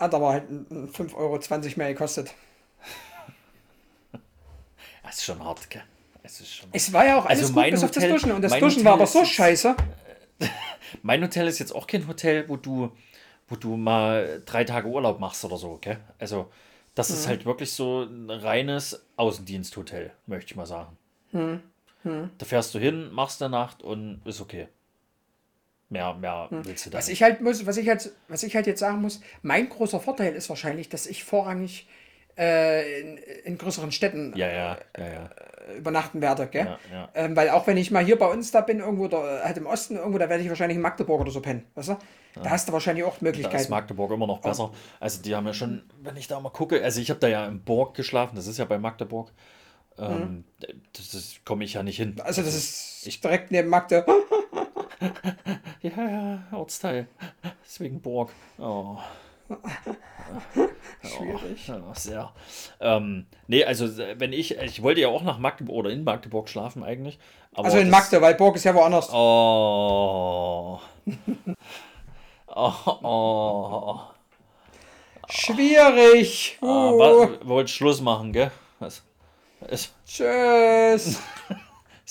Hat aber halt 5,20 Euro mehr gekostet. <laughs> Das ist schon hart, gell? Es ist schon Es war ja auch alles Also gut, mein bis auf das Hotel- Duschen. Und das Duschen Hotel war aber so jetzt- scheiße. <laughs> Mein Hotel ist jetzt auch kein Hotel, wo du, wo du mal drei Tage Urlaub machst oder so, gell? Also, das ist halt wirklich so ein reines Außendiensthotel, möchte ich mal sagen. Da fährst du hin, machst eine Nacht und ist okay. Mehr, mehr willst du da Was nicht. ich halt muss, was ich halt, was ich halt jetzt sagen muss, mein großer Vorteil ist wahrscheinlich, dass ich vorrangig äh, in, in größeren Städten Ja, ja, ja, ja. übernachten werde, gell? Ähm, weil auch wenn ich mal hier bei uns da bin, irgendwo da, halt im Osten, irgendwo, da werde ich wahrscheinlich in Magdeburg oder so pennen, weißt du? Da hast du wahrscheinlich auch Da ist Möglichkeiten. Magdeburg immer noch besser. Also die haben ja schon, wenn ich da mal gucke, also ich habe da ja im Burg geschlafen, das ist ja bei Magdeburg. Ähm, Das, das komme ich ja nicht hin. Also das ist direkt neben Magde. <laughs> Ja, ja, Ortsteil. Deswegen Burg. Oh. <laughs> Schwierig. Ja, sehr. Ähm, nee, also wenn ich, ich wollte ja auch nach Magdeburg oder in Magdeburg schlafen eigentlich. Also in das- Magde, weil Burg ist ja woanders. Oh. <laughs> oh, oh. Schwierig. Ah, Uh, was, wollt Schluss machen, gell? Es, tschüss.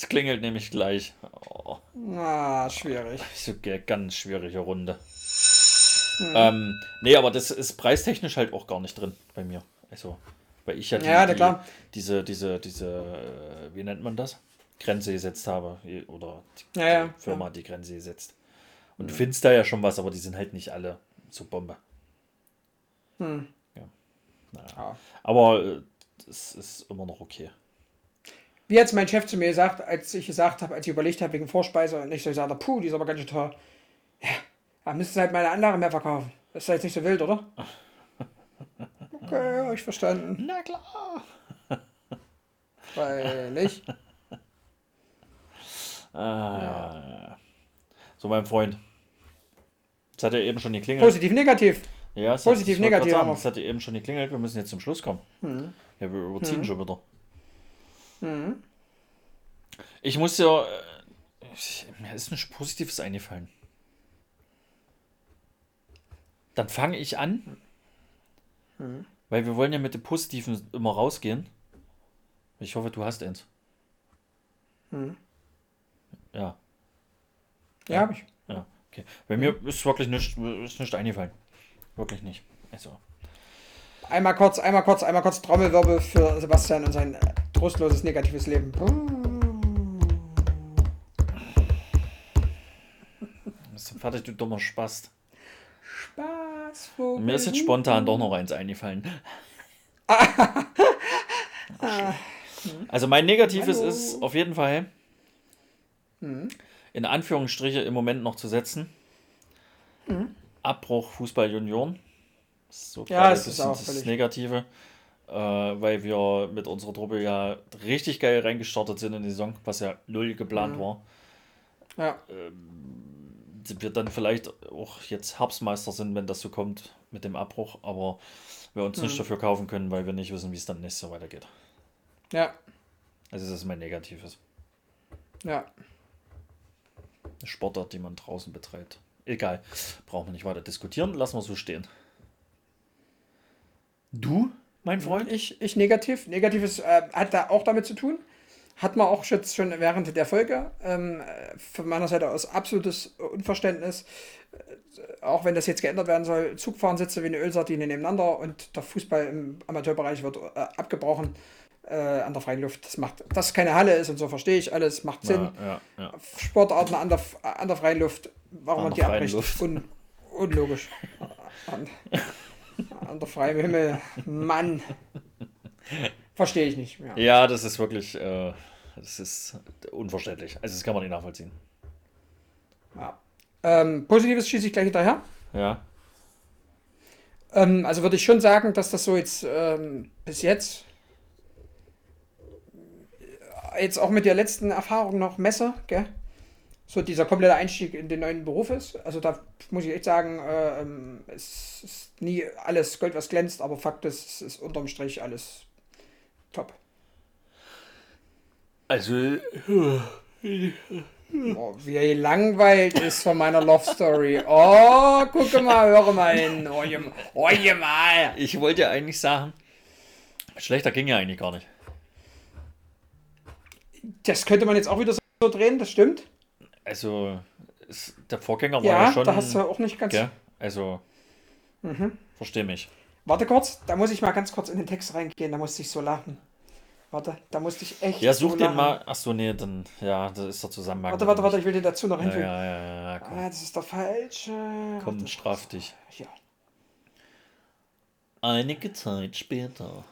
Es klingelt nämlich gleich. Oh, Ah, schwierig. so ganz schwierige Runde. Hm. Ähm, nee, aber das ist preistechnisch halt auch gar nicht drin bei mir. Also, weil ich ja, die, Ja, die, diese, diese, diese, äh, wie nennt man das? Grenze gesetzt habe. Oder die, Ja, ja, die Firma die Grenze gesetzt. Und du findest da ja schon was, aber die sind halt nicht alle so Bombe. Ja. Aber äh, das ist immer noch okay. Wie hat mein Chef zu mir gesagt, als ich gesagt habe, als ich überlegt habe wegen Vorspeise und ich so gesagt habe, puh, die ist aber ganz schön teuer. Ja, da müsstest du halt meine Anlage mehr verkaufen. Das ist jetzt nicht so wild, oder? <laughs> Okay, hab ich verstanden. Na klar. Freilich. <laughs> Ah, So, mein Freund. Es hat ja eben schon geklingelt. Positiv, negativ. Ja, es Positiv, hat, ich negativ haben wir. es hat ja eben schon geklingelt. Wir müssen jetzt zum Schluss kommen. Ja, wir überziehen schon wieder. Ich muss ja. äh, Mir ist nichts Positives eingefallen. Dann fange ich an. Weil wir wollen ja mit dem Positiven immer rausgehen. Ich hoffe, du hast eins. Ja. Ja, hab ich. Ja, okay. Bei mir ist wirklich nicht, ist nicht eingefallen. Wirklich nicht. Also. Einmal kurz, einmal kurz, einmal kurz Trommelwirbel für Sebastian und sein trostloses negatives Leben. Fertig, du dummer Spast. Spaß, Vogel. Mir ist jetzt spontan doch noch eins eingefallen. <laughs> Also mein Negatives Hallo. ist auf jeden Fall in Anführungsstriche im Moment noch zu setzen. Abbruch Fußball Junioren. So Ja, ein ist auch das Negative. Äh, weil wir mit unserer Truppe ja richtig geil reingestartet sind in die Saison, was ja null geplant war. Ja, wir dann vielleicht auch jetzt Herbstmeister sind, wenn das so kommt mit dem Abbruch, aber wir uns nicht dafür kaufen können, weil wir nicht wissen, wie es dann nächstes Jahr weitergeht. ja, Also das ist mein Negatives. ja. Eine Sportart, die man draußen betreibt. Egal, brauchen wir nicht weiter diskutieren, lassen wir so stehen. Du, mein Freund? Ich, ich negativ. Negatives äh, hat da auch damit zu tun. Hat man auch jetzt schon während der Folge. Ähm, äh, von meiner Seite aus absolutes Unverständnis. Äh, auch wenn das jetzt geändert werden soll. Zugfahren sitze wie eine Ölsardine nebeneinander und der Fußball im Amateurbereich wird äh, abgebrochen äh, an der freien Luft. Das macht, dass keine Halle ist und so verstehe ich alles, macht Sinn. Ja, ja, ja. Sportarten an der, an der freien Luft, warum An man die abbricht. Un, unlogisch. <laughs> An, der freien Himmel. Mann. Verstehe ich nicht mehr. ja, das ist wirklich, äh, das ist unverständlich. Also das kann man nicht nachvollziehen. Ja. Ähm, Positives schieße ich gleich hinterher. Ja, Ähm, also würde ich schon sagen, dass das so jetzt ähm, bis jetzt jetzt auch mit der letzten Erfahrung noch messe, gell? So dieser komplette Einstieg in den neuen Beruf ist. Also da muss ich echt sagen, äh, ähm, es ist nie alles Gold, was glänzt, aber Fakt ist, es ist unterm Strich alles top. Also, Oh, wie langweilt ist von meiner Love Story. Oh, gucke mal, höre mal hin. Oh, je, oh, je mal. ich wollte ja eigentlich sagen, schlechter ging ja eigentlich gar nicht. Das könnte man jetzt auch wieder so drehen, das stimmt. Also, es, der Vorgänger war Ja, ja schon. da hast du auch nicht ganz. Gell? Also, Mhm. versteh mich. Warte kurz, da muss ich mal ganz kurz in den Text reingehen, da musste ich so lachen. Warte, da musste ich echt. Ja, so such den lachen. mal. Achso, nee, dann. Ja, das ist der Zusammenhang. Warte, warte, warte, ich will den dazu noch Ja, hinfügen. ja, ja, ja, komm. Ah, das ist der falsche. Komm, Warte, straf dich. Ja. Einige Zeit später.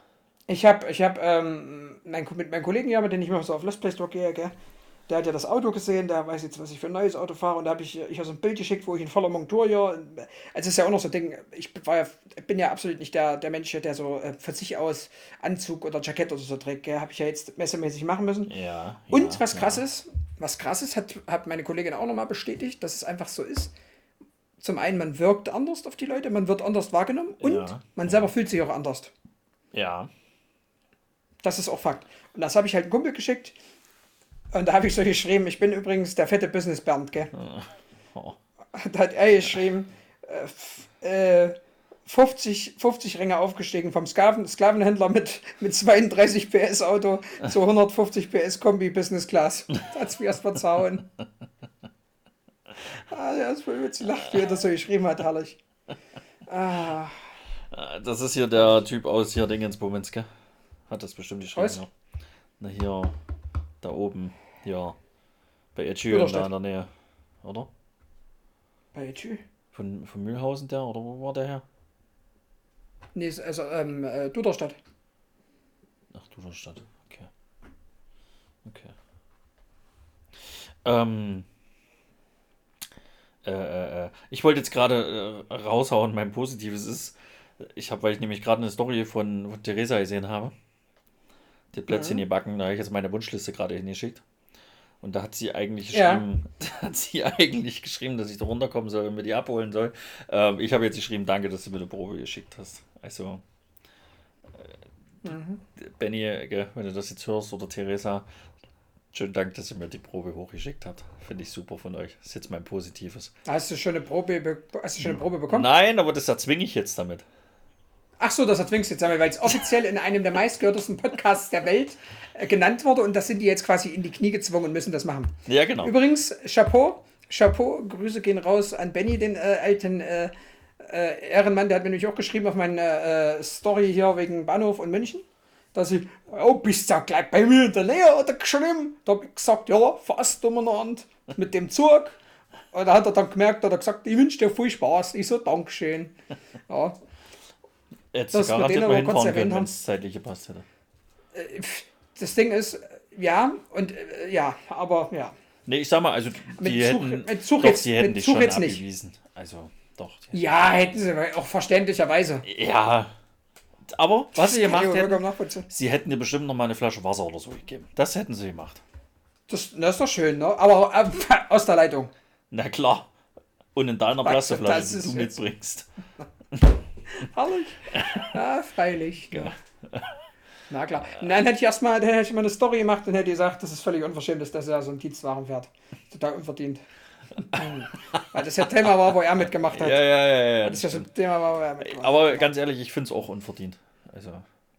Ich habe, ich habe, ähm, mein, mit meinem Kollegen ja, mit dem ich immer so auf Lost Place Talk gehe, gell? Der hat ja das Auto gesehen, der weiß jetzt, was ich für ein neues Auto fahre und da habe ich, ich habe so ein Bild geschickt, wo ich in voller Montur hier, also es ist ja auch noch so ein Ding, ich war ja, bin ja absolut nicht der, der Mensch, der so äh, von sich aus Anzug oder Jackett oder so trägt? Habe ich ja jetzt messemäßig machen müssen. Ja. Und ja, was ja. krass ist, was krass ist, hat, hat meine Kollegin auch nochmal bestätigt, dass es einfach so ist. Zum einen, man wirkt anders auf die Leute, man wird anders wahrgenommen und Ja, man selber fühlt sich auch anders. Ja. Das ist auch Fakt. Und das habe ich halt einem Kumpel geschickt. Und da habe ich so geschrieben, ich bin übrigens der fette Business Bernd, gell? Oh. Da hat er geschrieben, äh, f- äh, 50, 50 Ränge aufgestiegen vom Sklaven, Sklavenhändler mit, mit 32 PS Auto zu 150 PS Kombi Business Class. Da hat es mir erst verzauen. Ah, der ist voll witzig, lacht, wie er das so geschrieben hat, herrlich. Ah, Das ist hier der Typ aus hier Dingensbummens, gell? Hat das bestimmt geschrieben. Was? Ja. Na hier, da oben, hier. Bei Etschüren da in der Nähe. Oder? bei Tschü. Von, von Mühlhausen der, oder wo war der her? Nee, also ähm, äh, Duderstadt. Ach, Duderstadt. Okay. Okay. Ähm. Äh, äh, äh. Ich wollte jetzt gerade äh, raushauen, mein Positives ist, ich habe, weil ich nämlich gerade eine Story von, von Theresa gesehen habe, die Plätzchen gebacken, da habe ich jetzt meine Wunschliste gerade hingeschickt. Und da hat sie eigentlich Ja. geschrieben, <laughs> da hat sie eigentlich geschrieben, dass ich da runterkommen soll und mir die abholen soll. Ähm, ich habe jetzt geschrieben, danke, dass du mir eine Probe geschickt hast. Also, Benny, gell, wenn du das jetzt hörst, oder Theresa, schönen Dank, dass ihr mir die Probe hochgeschickt habt. Finde ich super von euch. Das ist jetzt mein Positives. Hast du schon eine Probe, be hast du schon eine Probe bekommen? Nein, aber das erzwinge ich jetzt damit. Ach so, das erzwingst du jetzt einmal, weil es offiziell in einem der meistgehörtesten Podcasts der Welt äh, genannt wurde und das sind die jetzt quasi in die Knie gezwungen und müssen das machen. Ja, genau. Übrigens, Chapeau, Chapeau, Grüße gehen raus an Benny, den äh, alten äh, äh, Ehrenmann, der hat mir nämlich auch geschrieben auf meine äh, Story hier wegen Bahnhof und München, dass ich, oh, bist du ja gleich bei mir in der Nähe, hat er geschrieben. Da habe ich gesagt, ja, fast umeinander mit dem Zug. Und da hat er dann gemerkt, hat er gesagt, ich wünsche dir viel Spaß. Ich so, Dankeschön. Ja, Jetzt das mit garantiert denen mal aber kurz erwähnt haben. zeitlich gepasst hätte. das Ding ist, ja, und äh, ja, aber ja. Nee, ich sag mal, also Mit die Zug- hätten, mit Zug doch, jetzt- die hätten mit dich Zug schon jetzt nicht. abgewiesen. Also, doch. Ja, hätten sie auch verständlicherweise. ja. Aber was sie gemacht hätten, sie hätten dir bestimmt noch mal eine Flasche Wasser oder so gegeben. Das hätten sie gemacht. Das, das ist doch schön, ne? Aber äh, <laughs> aus der Leitung. Na klar. Und in deiner Plastikflasche, die du mitbringst. <laughs> <laughs> Herrlich. Ja, freilich. Ja. Na klar. Dann hätte ich erstmal dann hätte ich mal eine Story gemacht und hätte gesagt, das ist völlig unverschämt, dass das ja so ein Dienstwagen fährt. Total unverdient. <laughs> Weil das ja Thema war, wo er mitgemacht hat. Ja, ja, ja, ja. Das ist ja so ein Thema war, wo er mitgemacht hat. Aber ganz ehrlich, ich finde es auch unverdient. Also,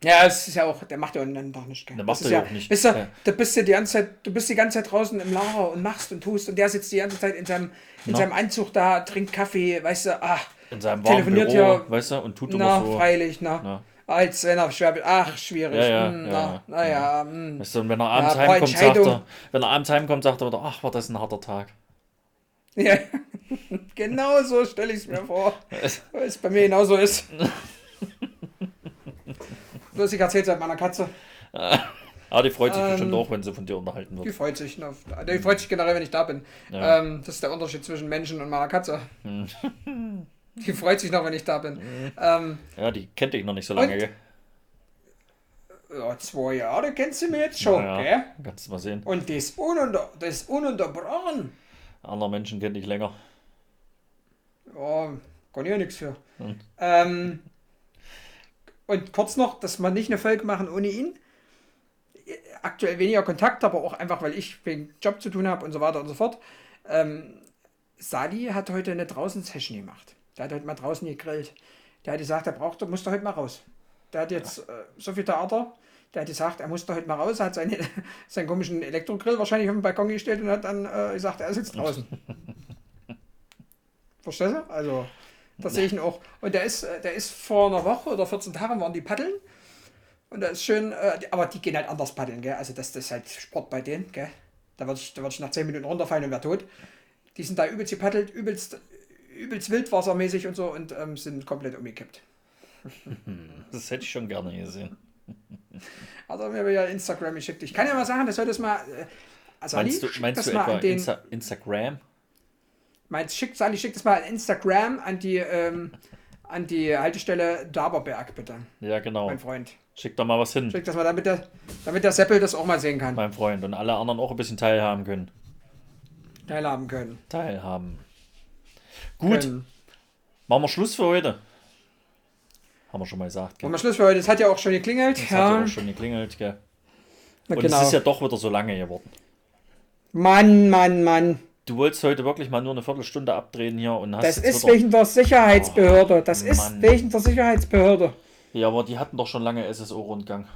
Ja, es ist ja auch, der macht ja einen doch nicht. Gell? Der Das macht er ja auch nicht. Bist du, Ja. du bist ja die ganze Zeit, du bist die ganze Zeit draußen im Lager und machst und tust und der sitzt die ganze Zeit in seinem, in Na. seinem Anzug da, trinkt Kaffee, weißt du, ach, in seinem Telefoniert Büro, ja- weißt du, und tut na, immer so. freilich, na. Na. Als wenn er schwer, ach, schwierig. Ja, ja, hm, ja, na, naja, hm. Weißt du, und wenn er abends Ja, heimkommt, sagt er, wenn er abends heimkommt, sagt er wieder, ach, war das ein harter Tag. Ja, <laughs> genau so stelle ich es mir vor. <laughs> Weil es bei mir genauso ist. Bloß ich erzähl's halt meiner Katze. Aber <laughs> die freut sich Ähm, bestimmt auch, wenn sie von dir unterhalten Die wird. freut sich. Ne? Die freut sich generell, wenn ich da bin. Ja. Ähm, das ist der Unterschied zwischen Menschen und meiner Katze. <laughs> Die freut sich noch, wenn ich da bin. Ähm, Ja, die kennt dich noch nicht so lange, Und? gell? ja, zwei Jahre kennst du mir jetzt schon, Ja, gell? Kannst du mal sehen. Und das, ununter, das ununterbrochen. Andere Menschen kennen dich länger. Ja, kann ich ja nichts für. Ähm, und kurz noch, dass wir nicht eine Folge machen ohne ihn. Aktuell weniger Kontakt, aber auch einfach, weil ich wegen Job zu tun habe und so weiter und so fort. Ähm, Sadi hat heute eine Draußen-Session gemacht. Der hat heute mal draußen gegrillt. Der hat gesagt, er braucht, muss da heute mal raus. Der hat jetzt äh, so viel Theater. Der hat gesagt, er muss da heute mal raus, hat seine, <laughs> seinen komischen Elektrogrill wahrscheinlich auf den Balkon gestellt und hat dann äh, gesagt, er sitzt draußen. <laughs> Verstehst du? Also, das sehe ich ihn auch. Und der ist, äh, der ist vor einer Woche oder 14 Tagen waren die paddeln. Und da ist schön, äh, aber die gehen halt anders paddeln, gell? Also das, das ist halt Sport bei denen, gell? Da würde ich, da würd ich nach 10 Minuten runterfallen und wäre tot. Die sind da übelst gepaddelt, übelst, übelst wildwassermäßig und so und ähm, sind komplett umgekippt. <laughs> Das hätte ich schon gerne gesehen. Also mir ja Instagram geschickt. Ich kann ja mal sagen, das soll das mal. Äh, also Meinst Ali, du, meinst du mal etwa an den, Insta Instagram? meinst, schick, Sali, schick das mal an Instagram an die, ähm, an die Haltestelle Daberberg, bitte, Ja, genau. mein Freund. Schick doch mal was hin, Schick das mal, damit der, damit der Seppel das auch mal sehen kann. mein Freund. Und alle anderen auch ein bisschen teilhaben können. Teilhaben können. Teilhaben. Gut, können. machen wir Schluss für heute. Haben wir schon mal gesagt. Gell? Machen wir Schluss für heute. Es hat ja auch schon geklingelt. Das hat ja, ja auch schon geklingelt, gell? Na, Und genau. es ist ja doch wieder so lange geworden. Mann, Mann, Mann. Du wolltest heute wirklich mal nur eine Viertelstunde abdrehen hier und hast Das ist wieder... wegen der Sicherheitsbehörde. Das ist Mann. wegen der Sicherheitsbehörde. Ja, aber die hatten doch schon lange SSO-Rundgang.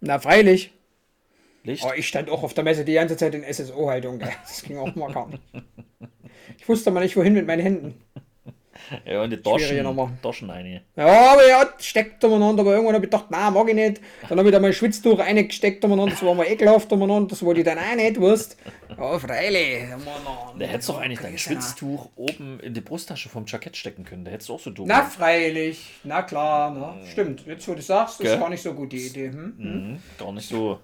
Na, freilich. Licht? Aber ich stand auch auf der Messe die ganze Zeit in SSO-Haltung. Das ging auch mal gar nicht. Ich wusste mal nicht, wohin mit meinen Händen. <laughs> Ja, und die. Doschen, Doschen einige. Ja, aber ja, steckt umeinander, aber irgendwann habe ich gedacht, na, mag ich nicht. Dann habe ich da mal ein Schwitztuch reingesteckt umeinander, das war mal ekelhaft umeinander, das wollte ich dann auch nicht, weißt Ja, freilich. Da hättest du doch eigentlich dein Schwitztuch oben in die Brusttasche vom Jackett stecken können. Da hättest du auch so tun Na, freilich. Na klar, na. Stimmt, jetzt wo du sagst, ist Gell? gar nicht so gut die Idee. Hm? Mhm, gar nicht <laughs> so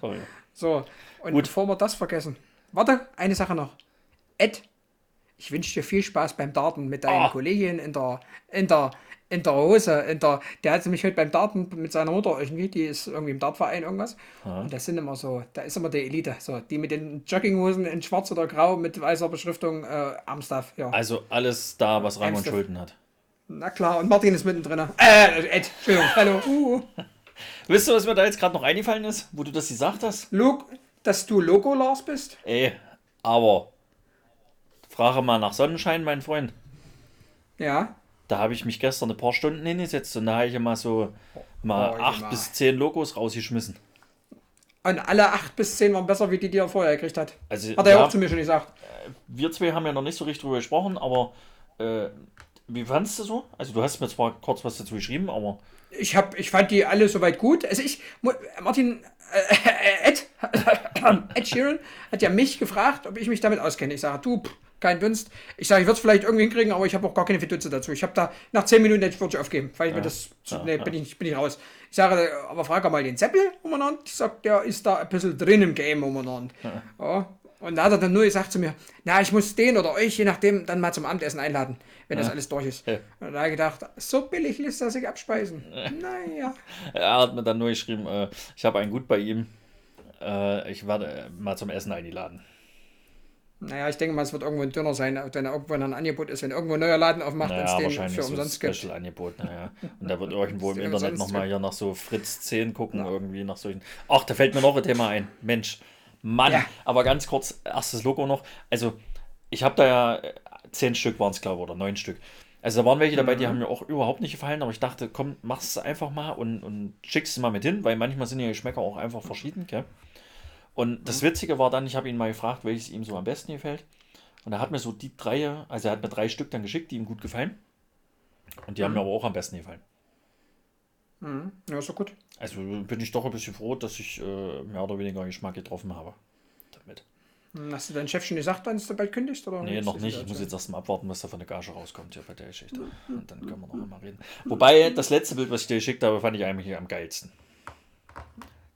toll. So, und Gut. bevor wir das vergessen. Warte, eine Sache noch. Ed, ich wünsche dir viel Spaß beim Darten mit deinen Ah. Kolleginnen in der, in der, in der Hose. In der, der hat mich heute beim Darten mit seiner Mutter irgendwie, die ist irgendwie im Dartverein irgendwas. Und das sind immer so, da ist immer die Elite. So, die mit den Jogginghosen in schwarz oder grau mit weißer Beschriftung äh, Amstaff. Ja. Also alles da, was Rang und Ernsthaft? Schulden hat. Na klar, und Martin ist mittendrin. Äh, Ed, Entschuldigung, hallo. Uh. <laughs> Wisst ihr, was mir da jetzt gerade noch eingefallen ist, wo du das gesagt hast? Luke, dass du Logo Lars bist? Ey, aber frage mal nach Sonnenschein, mein Freund. Ja. Da habe ich mich gestern ein paar Stunden hingesetzt und da habe ich mal so mal Oh, acht Junge. bis zehn Logos rausgeschmissen. Und alle acht bis zehn waren besser, wie die, die er vorher gekriegt hat. Also, Hat er ja auch zu mir schon gesagt. wir zwei haben ja noch nicht so richtig drüber gesprochen, aber äh, wie fandest du so? Also du hast mir zwar kurz was dazu geschrieben, aber Ich, hab, ich fand die alle soweit gut. Also ich, Martin, äh, Ed, <coughs> Ed Sheeran hat ja mich gefragt, ob ich mich damit auskenne. Ich sage, du, pff, kein Dunst. Ich sage, ich würde es vielleicht irgendwie hinkriegen, aber ich habe auch gar keine Fiduze dazu. Ich habe da, nach zehn Minuten hätte ich aufgeben, weil ich mir das, ja, nee, ja. bin, ich, bin ich raus. Ich sage, aber frage mal den Seppel umeinander. Ich sag, der ist da ein bisschen drin im Game umeinander. Ja. Und da hat er dann nur gesagt zu mir, na, ich muss den oder euch, je nachdem, dann mal zum Abendessen einladen, wenn das alles durch ist. Ja. Und da habe ich gedacht, so billig lässt er sich abspeisen. Naja. er hat mir dann nur geschrieben, äh, ich habe einen gut bei ihm. Äh, ich werde äh, mal zum Essen eingeladen. Naja, ich denke mal, es wird irgendwo ein Döner sein, wenn er irgendwo ein Angebot ist, wenn irgendwo ein neuer Laden aufmacht und es Naja, den wahrscheinlich für so ein umsonst gibt. Special-Angebot. Naja. Und da wird irgendwo <laughs> im Internet umsonst, nochmal ja. hier nach so Fritz 10 gucken, irgendwie nach solchen. Ach, da fällt mir noch ein Thema ein. Mensch, Mann. Ja. Aber ganz kurz, erstes Logo noch. Also, ich habe da ja äh, zehn Stück waren es, glaube ich, oder neun Stück. Also da waren welche dabei, die Mhm. haben mir auch überhaupt nicht gefallen, aber ich dachte, komm, machst es einfach mal und, und schickst es mal mit hin, weil manchmal sind ja Geschmäcker auch einfach verschieden, gell? Und Mhm. das Witzige war dann, ich habe ihn mal gefragt, welches ihm so am besten gefällt. Und er hat mir so die drei, also er hat mir drei Stück dann geschickt, die ihm gut gefallen. Und die haben Mhm. mir aber auch am besten gefallen. Mhm. Ja, ist doch gut. Also bin ich doch ein bisschen froh, dass ich äh, mehr oder weniger Geschmack getroffen habe. Damit. Hm, Hast du deinem Chef schon gesagt, wann du bald kündigst? Oder Nee, noch nicht. Ich muss jetzt erst mal abwarten, was da von der Gage rauskommt hier bei der Geschichte. Und dann können wir noch mal reden. Wobei, das letzte Bild, was ich dir geschickt habe, fand ich eigentlich am geilsten.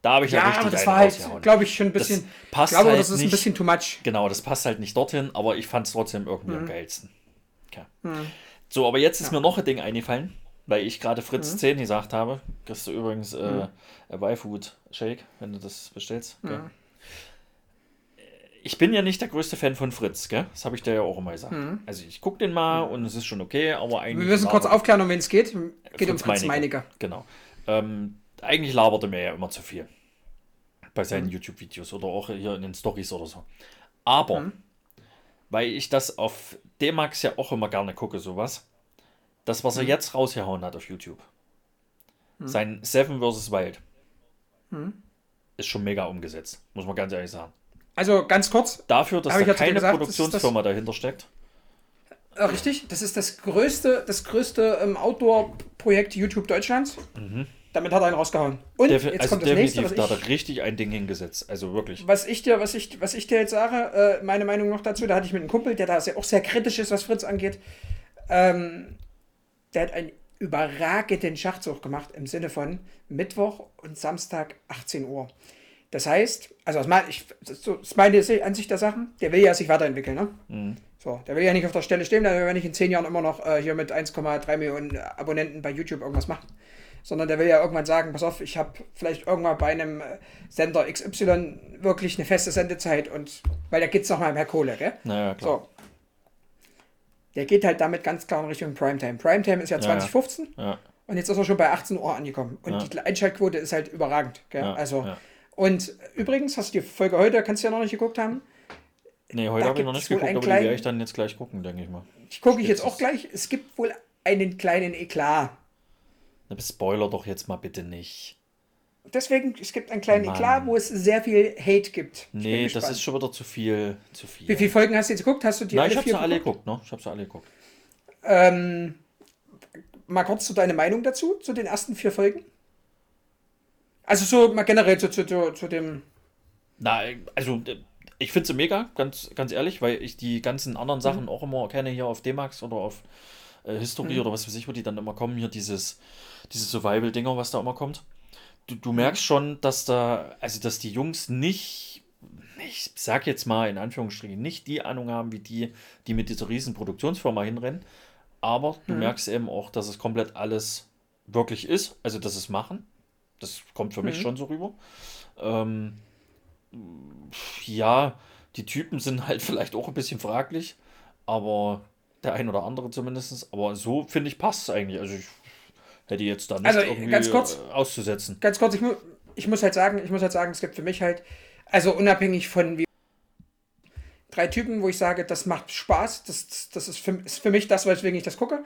Da habe ich ja, Ja, richtig aber das war halt, glaube ich, schon ein Das bisschen. passt ich glaube, halt das ist ein nicht. bisschen too much. Genau, das passt halt nicht dorthin, aber ich fand es trotzdem irgendwie Mhm. am geilsten. Okay. So, aber jetzt ist mir noch ein Ding eingefallen, weil ich gerade Mhm. Fritz 10 gesagt habe. Kriegst du übrigens äh, ein Y-Food Shake, wenn du das bestellst. Okay. Mhm. ich bin ja nicht der größte Fan von Fritz, gell? Das habe ich dir ja auch immer gesagt. Also ich gucke den mal und es ist schon okay, aber eigentlich. Wir müssen kurz aufklären, um wen es geht. Geht um Fritz. Meinecke. Genau. Ähm, eigentlich labert er mir ja immer zu viel. Bei seinen Mhm. YouTube-Videos oder auch hier in den Stories oder so. Aber, Mhm. weil ich das auf D-Max ja auch immer gerne gucke, sowas, das, was er Mhm. jetzt rausgehauen hat auf YouTube, sein Seven vs. Wild, Mhm. ist schon mega umgesetzt, muss man ganz ehrlich sagen. Also ganz kurz, Dafür, dass da keine gesagt, das ist Produktionsfirma dahinter steckt. äh, richtig, das ist das größte, das größte ähm, Outdoor-Projekt YouTube Deutschlands. Damit hat er einen rausgehauen. Und Defi jetzt also kommt das definitiv, nächste, da was hat ich, er richtig ein Ding hingesetzt. Also wirklich. was ich dir, was ich, was ich dir jetzt sage, äh, meine Meinung noch dazu, da hatte ich mit einem Kumpel, der da sehr, auch sehr kritisch ist, was Fritz angeht. Ähm, der hat einen überragenden Schachzug gemacht im Sinne von Mittwoch und Samstag 18 Uhr. Das heißt, also aus mein, ich, das ist das meine Ansicht der Sachen, der will ja sich weiterentwickeln, ne? Mhm. So, der will ja nicht auf der Stelle stehen, will ja nicht in 10 Jahren immer noch äh, hier mit 1,3 Millionen Abonnenten bei YouTube irgendwas machen. Sondern der will ja irgendwann sagen, pass auf, ich habe vielleicht irgendwann bei einem äh, Sender XY wirklich eine feste Sendezeit und weil da geht es nochmal mehr Kohle, gell? Naja, klar. So. Der geht halt damit ganz klar in Richtung Primetime. Primetime ist ja Ja, 2015 Ja, und jetzt ist er schon bei 18 Uhr angekommen. Und Ja. die Einschaltquote ist halt überragend. Gell? Ja, also, ja. Und übrigens, hast du die Folge heute, kannst du ja noch nicht geguckt haben. Nee, heute habe ich noch nicht geguckt, aber die werde kleinen- ich dann jetzt gleich gucken, denke ich mal. Die gucke ich Jetzt auch gleich. Es gibt wohl einen kleinen Eklat. Spoiler doch jetzt mal bitte nicht. Deswegen, es gibt einen kleinen Mann. Eklat, wo es sehr viel Hate gibt. Ich Nee, das ist schon wieder zu viel. Zu viel. Wie viele Folgen hast du jetzt geguckt? Hast du die Nein, ich habe sie alle geguckt? ne? Ich habe sie alle geguckt. Ähm, mal kurz zu deine Meinung dazu, zu den ersten vier Folgen. Also so mal generell zu, zu, zu, zu dem. Na, also äh, ich finde sie mega, ganz, ganz ehrlich, weil ich die ganzen anderen Mhm. Sachen auch immer kenne hier auf D-Max oder auf äh, History Mhm. oder was weiß ich, wo die dann immer kommen, hier dieses, dieses Survival-Dinger, was da immer kommt. Du, du merkst schon, dass da, also dass die Jungs nicht, ich sag jetzt mal in Anführungsstrichen, nicht die Ahnung haben, wie die, die mit dieser riesen Produktionsfirma hinrennen. Aber du Mhm. merkst eben auch, dass es komplett alles wirklich ist, also dass es machen. Das kommt für mich Mhm. schon so rüber. Ähm, ja, die Typen sind <laughs> halt vielleicht auch ein bisschen fraglich, aber der ein oder andere zumindest. Aber so finde ich passt es eigentlich. Also ich hätte jetzt da nicht Also, irgendwie ganz kurz. äh, auszusetzen. Ganz kurz, ich, mu ich muss halt sagen, ich muss halt sagen, es gibt für mich halt, also unabhängig von wie drei Typen, wo ich sage, das macht Spaß, das, das ist, für, ist für mich das, weswegen ich das gucke.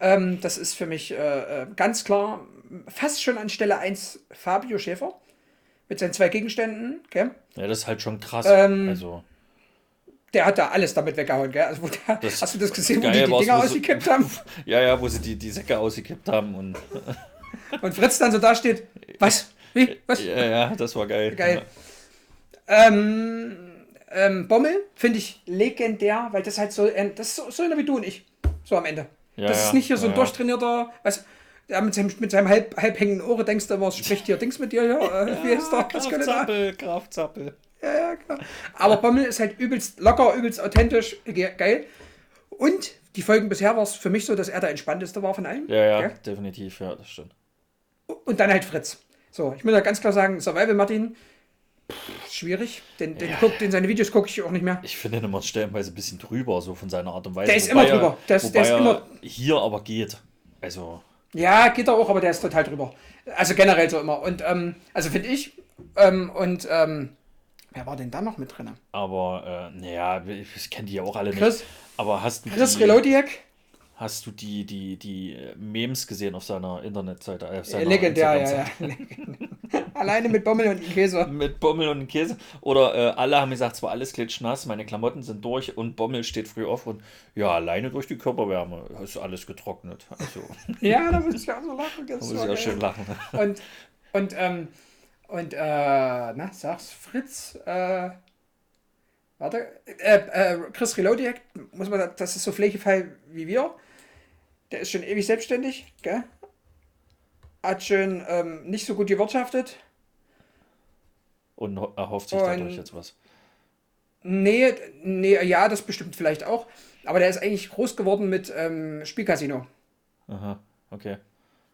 Ähm, das ist für mich äh, äh, ganz klar fast schon an Stelle 1 Fabio Schäfer mit seinen zwei Gegenständen, gell? Ja, das ist halt schon krass. Ähm, also, Der hat da alles damit weggehauen, gell? Also, der, hast du das gesehen, wo die die Dinger ausgekippt haben? <laughs> ja, ja, wo sie die, die Säcke ausgekippt haben und. <laughs> Und Fritz dann so da steht, was? Wie? Was? Ja, ja, das war geil. Geil. Ähm, ähm, Bommel finde ich legendär, weil das halt so, das ist so, so einer wie du und ich, so am Ende. Ja, das ja, ist nicht hier so ein ja, ja. durchtrainierter, weißt der mit seinem, mit seinem halb, halb hängenden Ohr denkst du immer, spricht hier Dings mit dir, ja, äh, wie ist der? Kraftzappel, Kraftzappel. Ja, ja, klar. Aber Bommel ist halt übelst locker, übelst authentisch, ge- geil. Und die Folgen bisher war es für mich so, dass er der entspannteste war von allen. Ja, ja, Gell? definitiv, ja, das stimmt. Und dann halt Fritz. So, ich muss ja ganz klar sagen, Survival Martin, pff, schwierig. Den, den, Ja. guck, den seine Videos gucke ich auch nicht mehr. Ich finde ihn immer stellenweise ein bisschen drüber, so von seiner Art und Weise. Der ist Wobei immer er- drüber. Der ist- der ist er immer- Hier aber geht. Also, Ja, geht er auch, aber der ist total drüber. Also generell so immer. Und, ähm, also finde ich, ähm, und, ähm, wer war denn da noch mit drin? aber, äh, naja, ich, kenne die ja auch alle nicht. Chris, aber hast du Chris die, Relodiak, hast du die, die, die äh, Memes gesehen auf seiner Internetseite? Äh, auf äh, seiner legendär, ja, ja. <laughs> Alleine mit Bommel und Käse. <laughs> Mit Bommel und Käse. Oder äh, alle haben gesagt, es war alles klitschnass, meine Klamotten sind durch und Bommel steht früh auf und ja, alleine durch die Körperwärme ist alles getrocknet. Also, <laughs> Ja, da muss ich auch so lachen. da muss ich geil. schön lachen. Und, und, ähm, und, äh, na, sag's, Fritz, äh, warte, äh, äh, Chris Relodiak, muss man, das ist so Flächefall wie wir. Der ist schon ewig selbstständig, gell? Hat schon ähm, nicht so gut gewirtschaftet. Und ho- erhofft sich Und- dadurch jetzt was. Nee, nee, ja, das bestimmt vielleicht auch. Aber der ist eigentlich groß geworden mit ähm, Spielcasino. Aha, okay.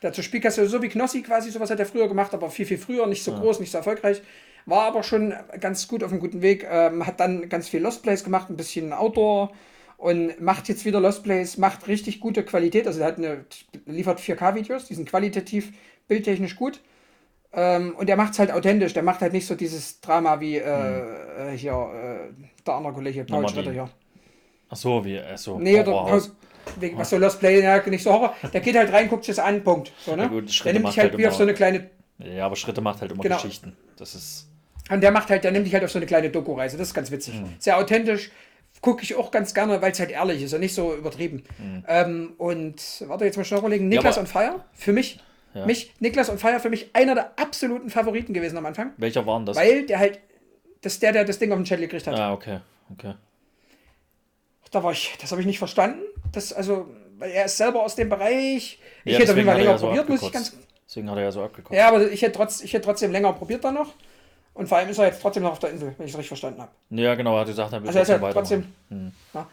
Hat so Spielcasino, so wie Knossi quasi, sowas hat er früher gemacht, aber viel, viel früher, nicht so groß, nicht so erfolgreich. war aber schon ganz gut auf einem guten Weg. Ähm, hat dann ganz viel Lost Plays gemacht, ein bisschen Outdoor und macht jetzt wieder Lost Plays, macht richtig gute Qualität. Also er hat eine, liefert 4K-Videos, die sind qualitativ, bildtechnisch gut. Ähm, und der macht es halt authentisch, der macht halt nicht so dieses Drama wie äh, äh, hier äh, der andere Kollege, Paul Schritter hier. Ach so, wie, äh, so. Nee, oder. Paul, was so Lost Play, ja, nicht so Horror. Der geht halt rein, guckt sich das an, Punkt. So, ne? Ja gut, der nimmt dich halt halt wie auf so eine kleine Ja, aber Schritte macht halt immer Genau. Geschichten. Das ist. Und der macht halt, der nimmt dich halt auf so eine kleine Doku-Reise. Das ist ganz witzig. Mhm. Sehr authentisch. Gucke ich auch ganz gerne, weil es halt ehrlich ist und nicht so übertrieben. Ähm, und warte, jetzt mal schnell überlegen. Niklas Mhm. aber- on Fire, für mich, Ja. mich, Niklas on Fire, für mich einer der absoluten Favoriten gewesen am Anfang. Welcher waren das? Weil der halt, das ist der, der das Ding auf den Chat gekriegt hat. ah, okay. Okay. Da war ich, das habe ich nicht verstanden. Das, also, er ist selber aus dem Bereich. Ich Ja, hätte auf jeden Fall er länger ja so probiert, muss ich ganz. Deswegen hat er ja so abgekotzt. Ja, aber ich hätte, trotz, ich hätte trotzdem länger probiert dann noch. Und vor allem ist er jetzt trotzdem noch auf der Insel, wenn ich es richtig verstanden habe. Ja, genau, er hat gesagt, er will Also ist ja trotzdem trotzdem. weitermachen. Ja.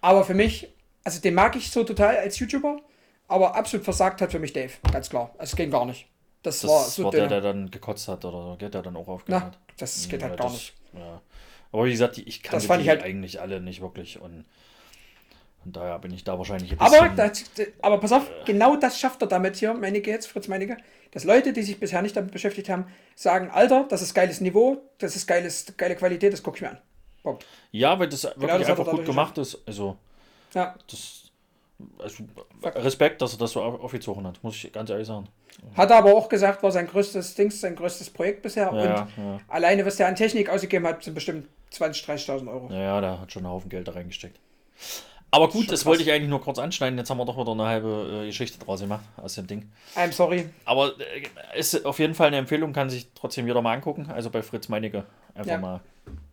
Aber für mich, also den mag ich so total als YouTuber, aber absolut versagt hat für mich Dave, ganz klar. Es ging gar nicht. Das, Das war war, so der, dünn. der dann gekotzt hat oder so, der dann auch aufgehört hat. das geht Ja, halt gar das- nicht. Ja. Aber wie gesagt, ich kann Das die ich halt- eigentlich alle nicht wirklich und, und daher bin ich da wahrscheinlich ein Aber, das, aber pass auf, genau das schafft er damit hier, Meinecke jetzt, Fritz Meinecke, dass Leute, die sich bisher nicht damit beschäftigt haben, sagen, Alter, das ist geiles Niveau, das ist geiles, geile Qualität, das gucke ich mir an. Punkt. ja, weil das wirklich das einfach gut gemacht ist. Also, Ja, das... Also, Respekt, dass er das so auf- aufgezogen hat, muss ich ganz ehrlich sagen. hat er aber auch gesagt, war sein größtes Dings, sein größtes Projekt bisher. Ja, und ja, alleine, was der an Technik ausgegeben hat, sind bestimmt 20.000, 30.000 Euro. ja, ja, der hat schon einen Haufen Geld da reingesteckt. Aber gut, Schon das krass. wollte ich eigentlich nur kurz anschneiden. Jetzt haben wir doch wieder eine halbe äh, Geschichte draus gemacht aus dem Ding. I'm sorry. Aber äh, ist auf jeden Fall eine Empfehlung, kann sich trotzdem jeder mal angucken. Also bei Fritz Meinecke einfach Ja. mal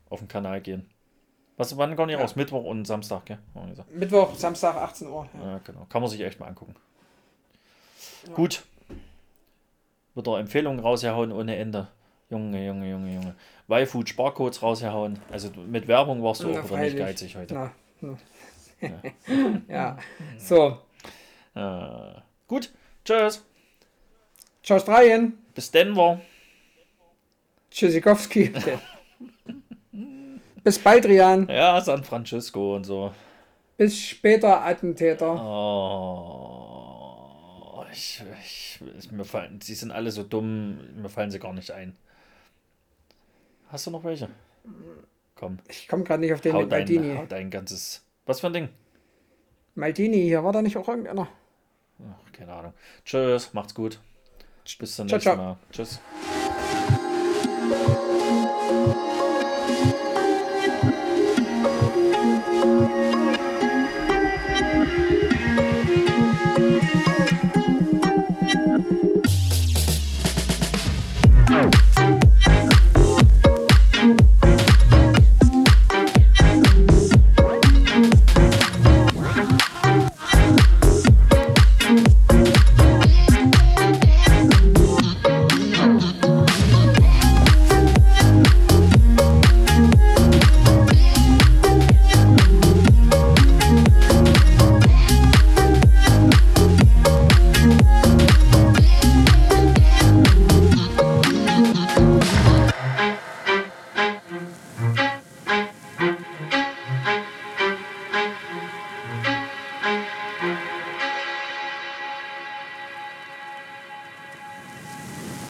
auf den Kanal gehen. Was, wann kommt ihr Ja. raus? Mittwoch und Samstag, gell? Mittwoch, Samstag, 18 Uhr. Ja. Ja, genau. Kann man sich echt mal angucken. Gut. Wird er Empfehlungen rausgehauen ohne Ende. Junge, Junge, Junge, Junge. Y-Food Sparcodes rausgehauen. Also mit Werbung warst du Na, auch wieder nicht geizig heute. Na, na. Ja. <laughs> So. Äh, gut. Tschüss. Ciao Australien. Bis Denver. Tschüssikowski. <laughs> Bis bald, Rian. Ja, San Francisco und so. Bis später, Attentäter. Oh, ich, ich, mir fallen, sie sind alle so dumm, mir fallen sie gar nicht ein. Hast du noch welche? Komm, Ich komme gerade nicht auf den hau dein, hau dein ganzes. Was für ein Ding? Maldini, hier war da nicht auch irgendeiner? Ach, keine Ahnung. Tschüss, macht's gut. Bis zum Ciao, nächsten ciao. Mal. Tschüss.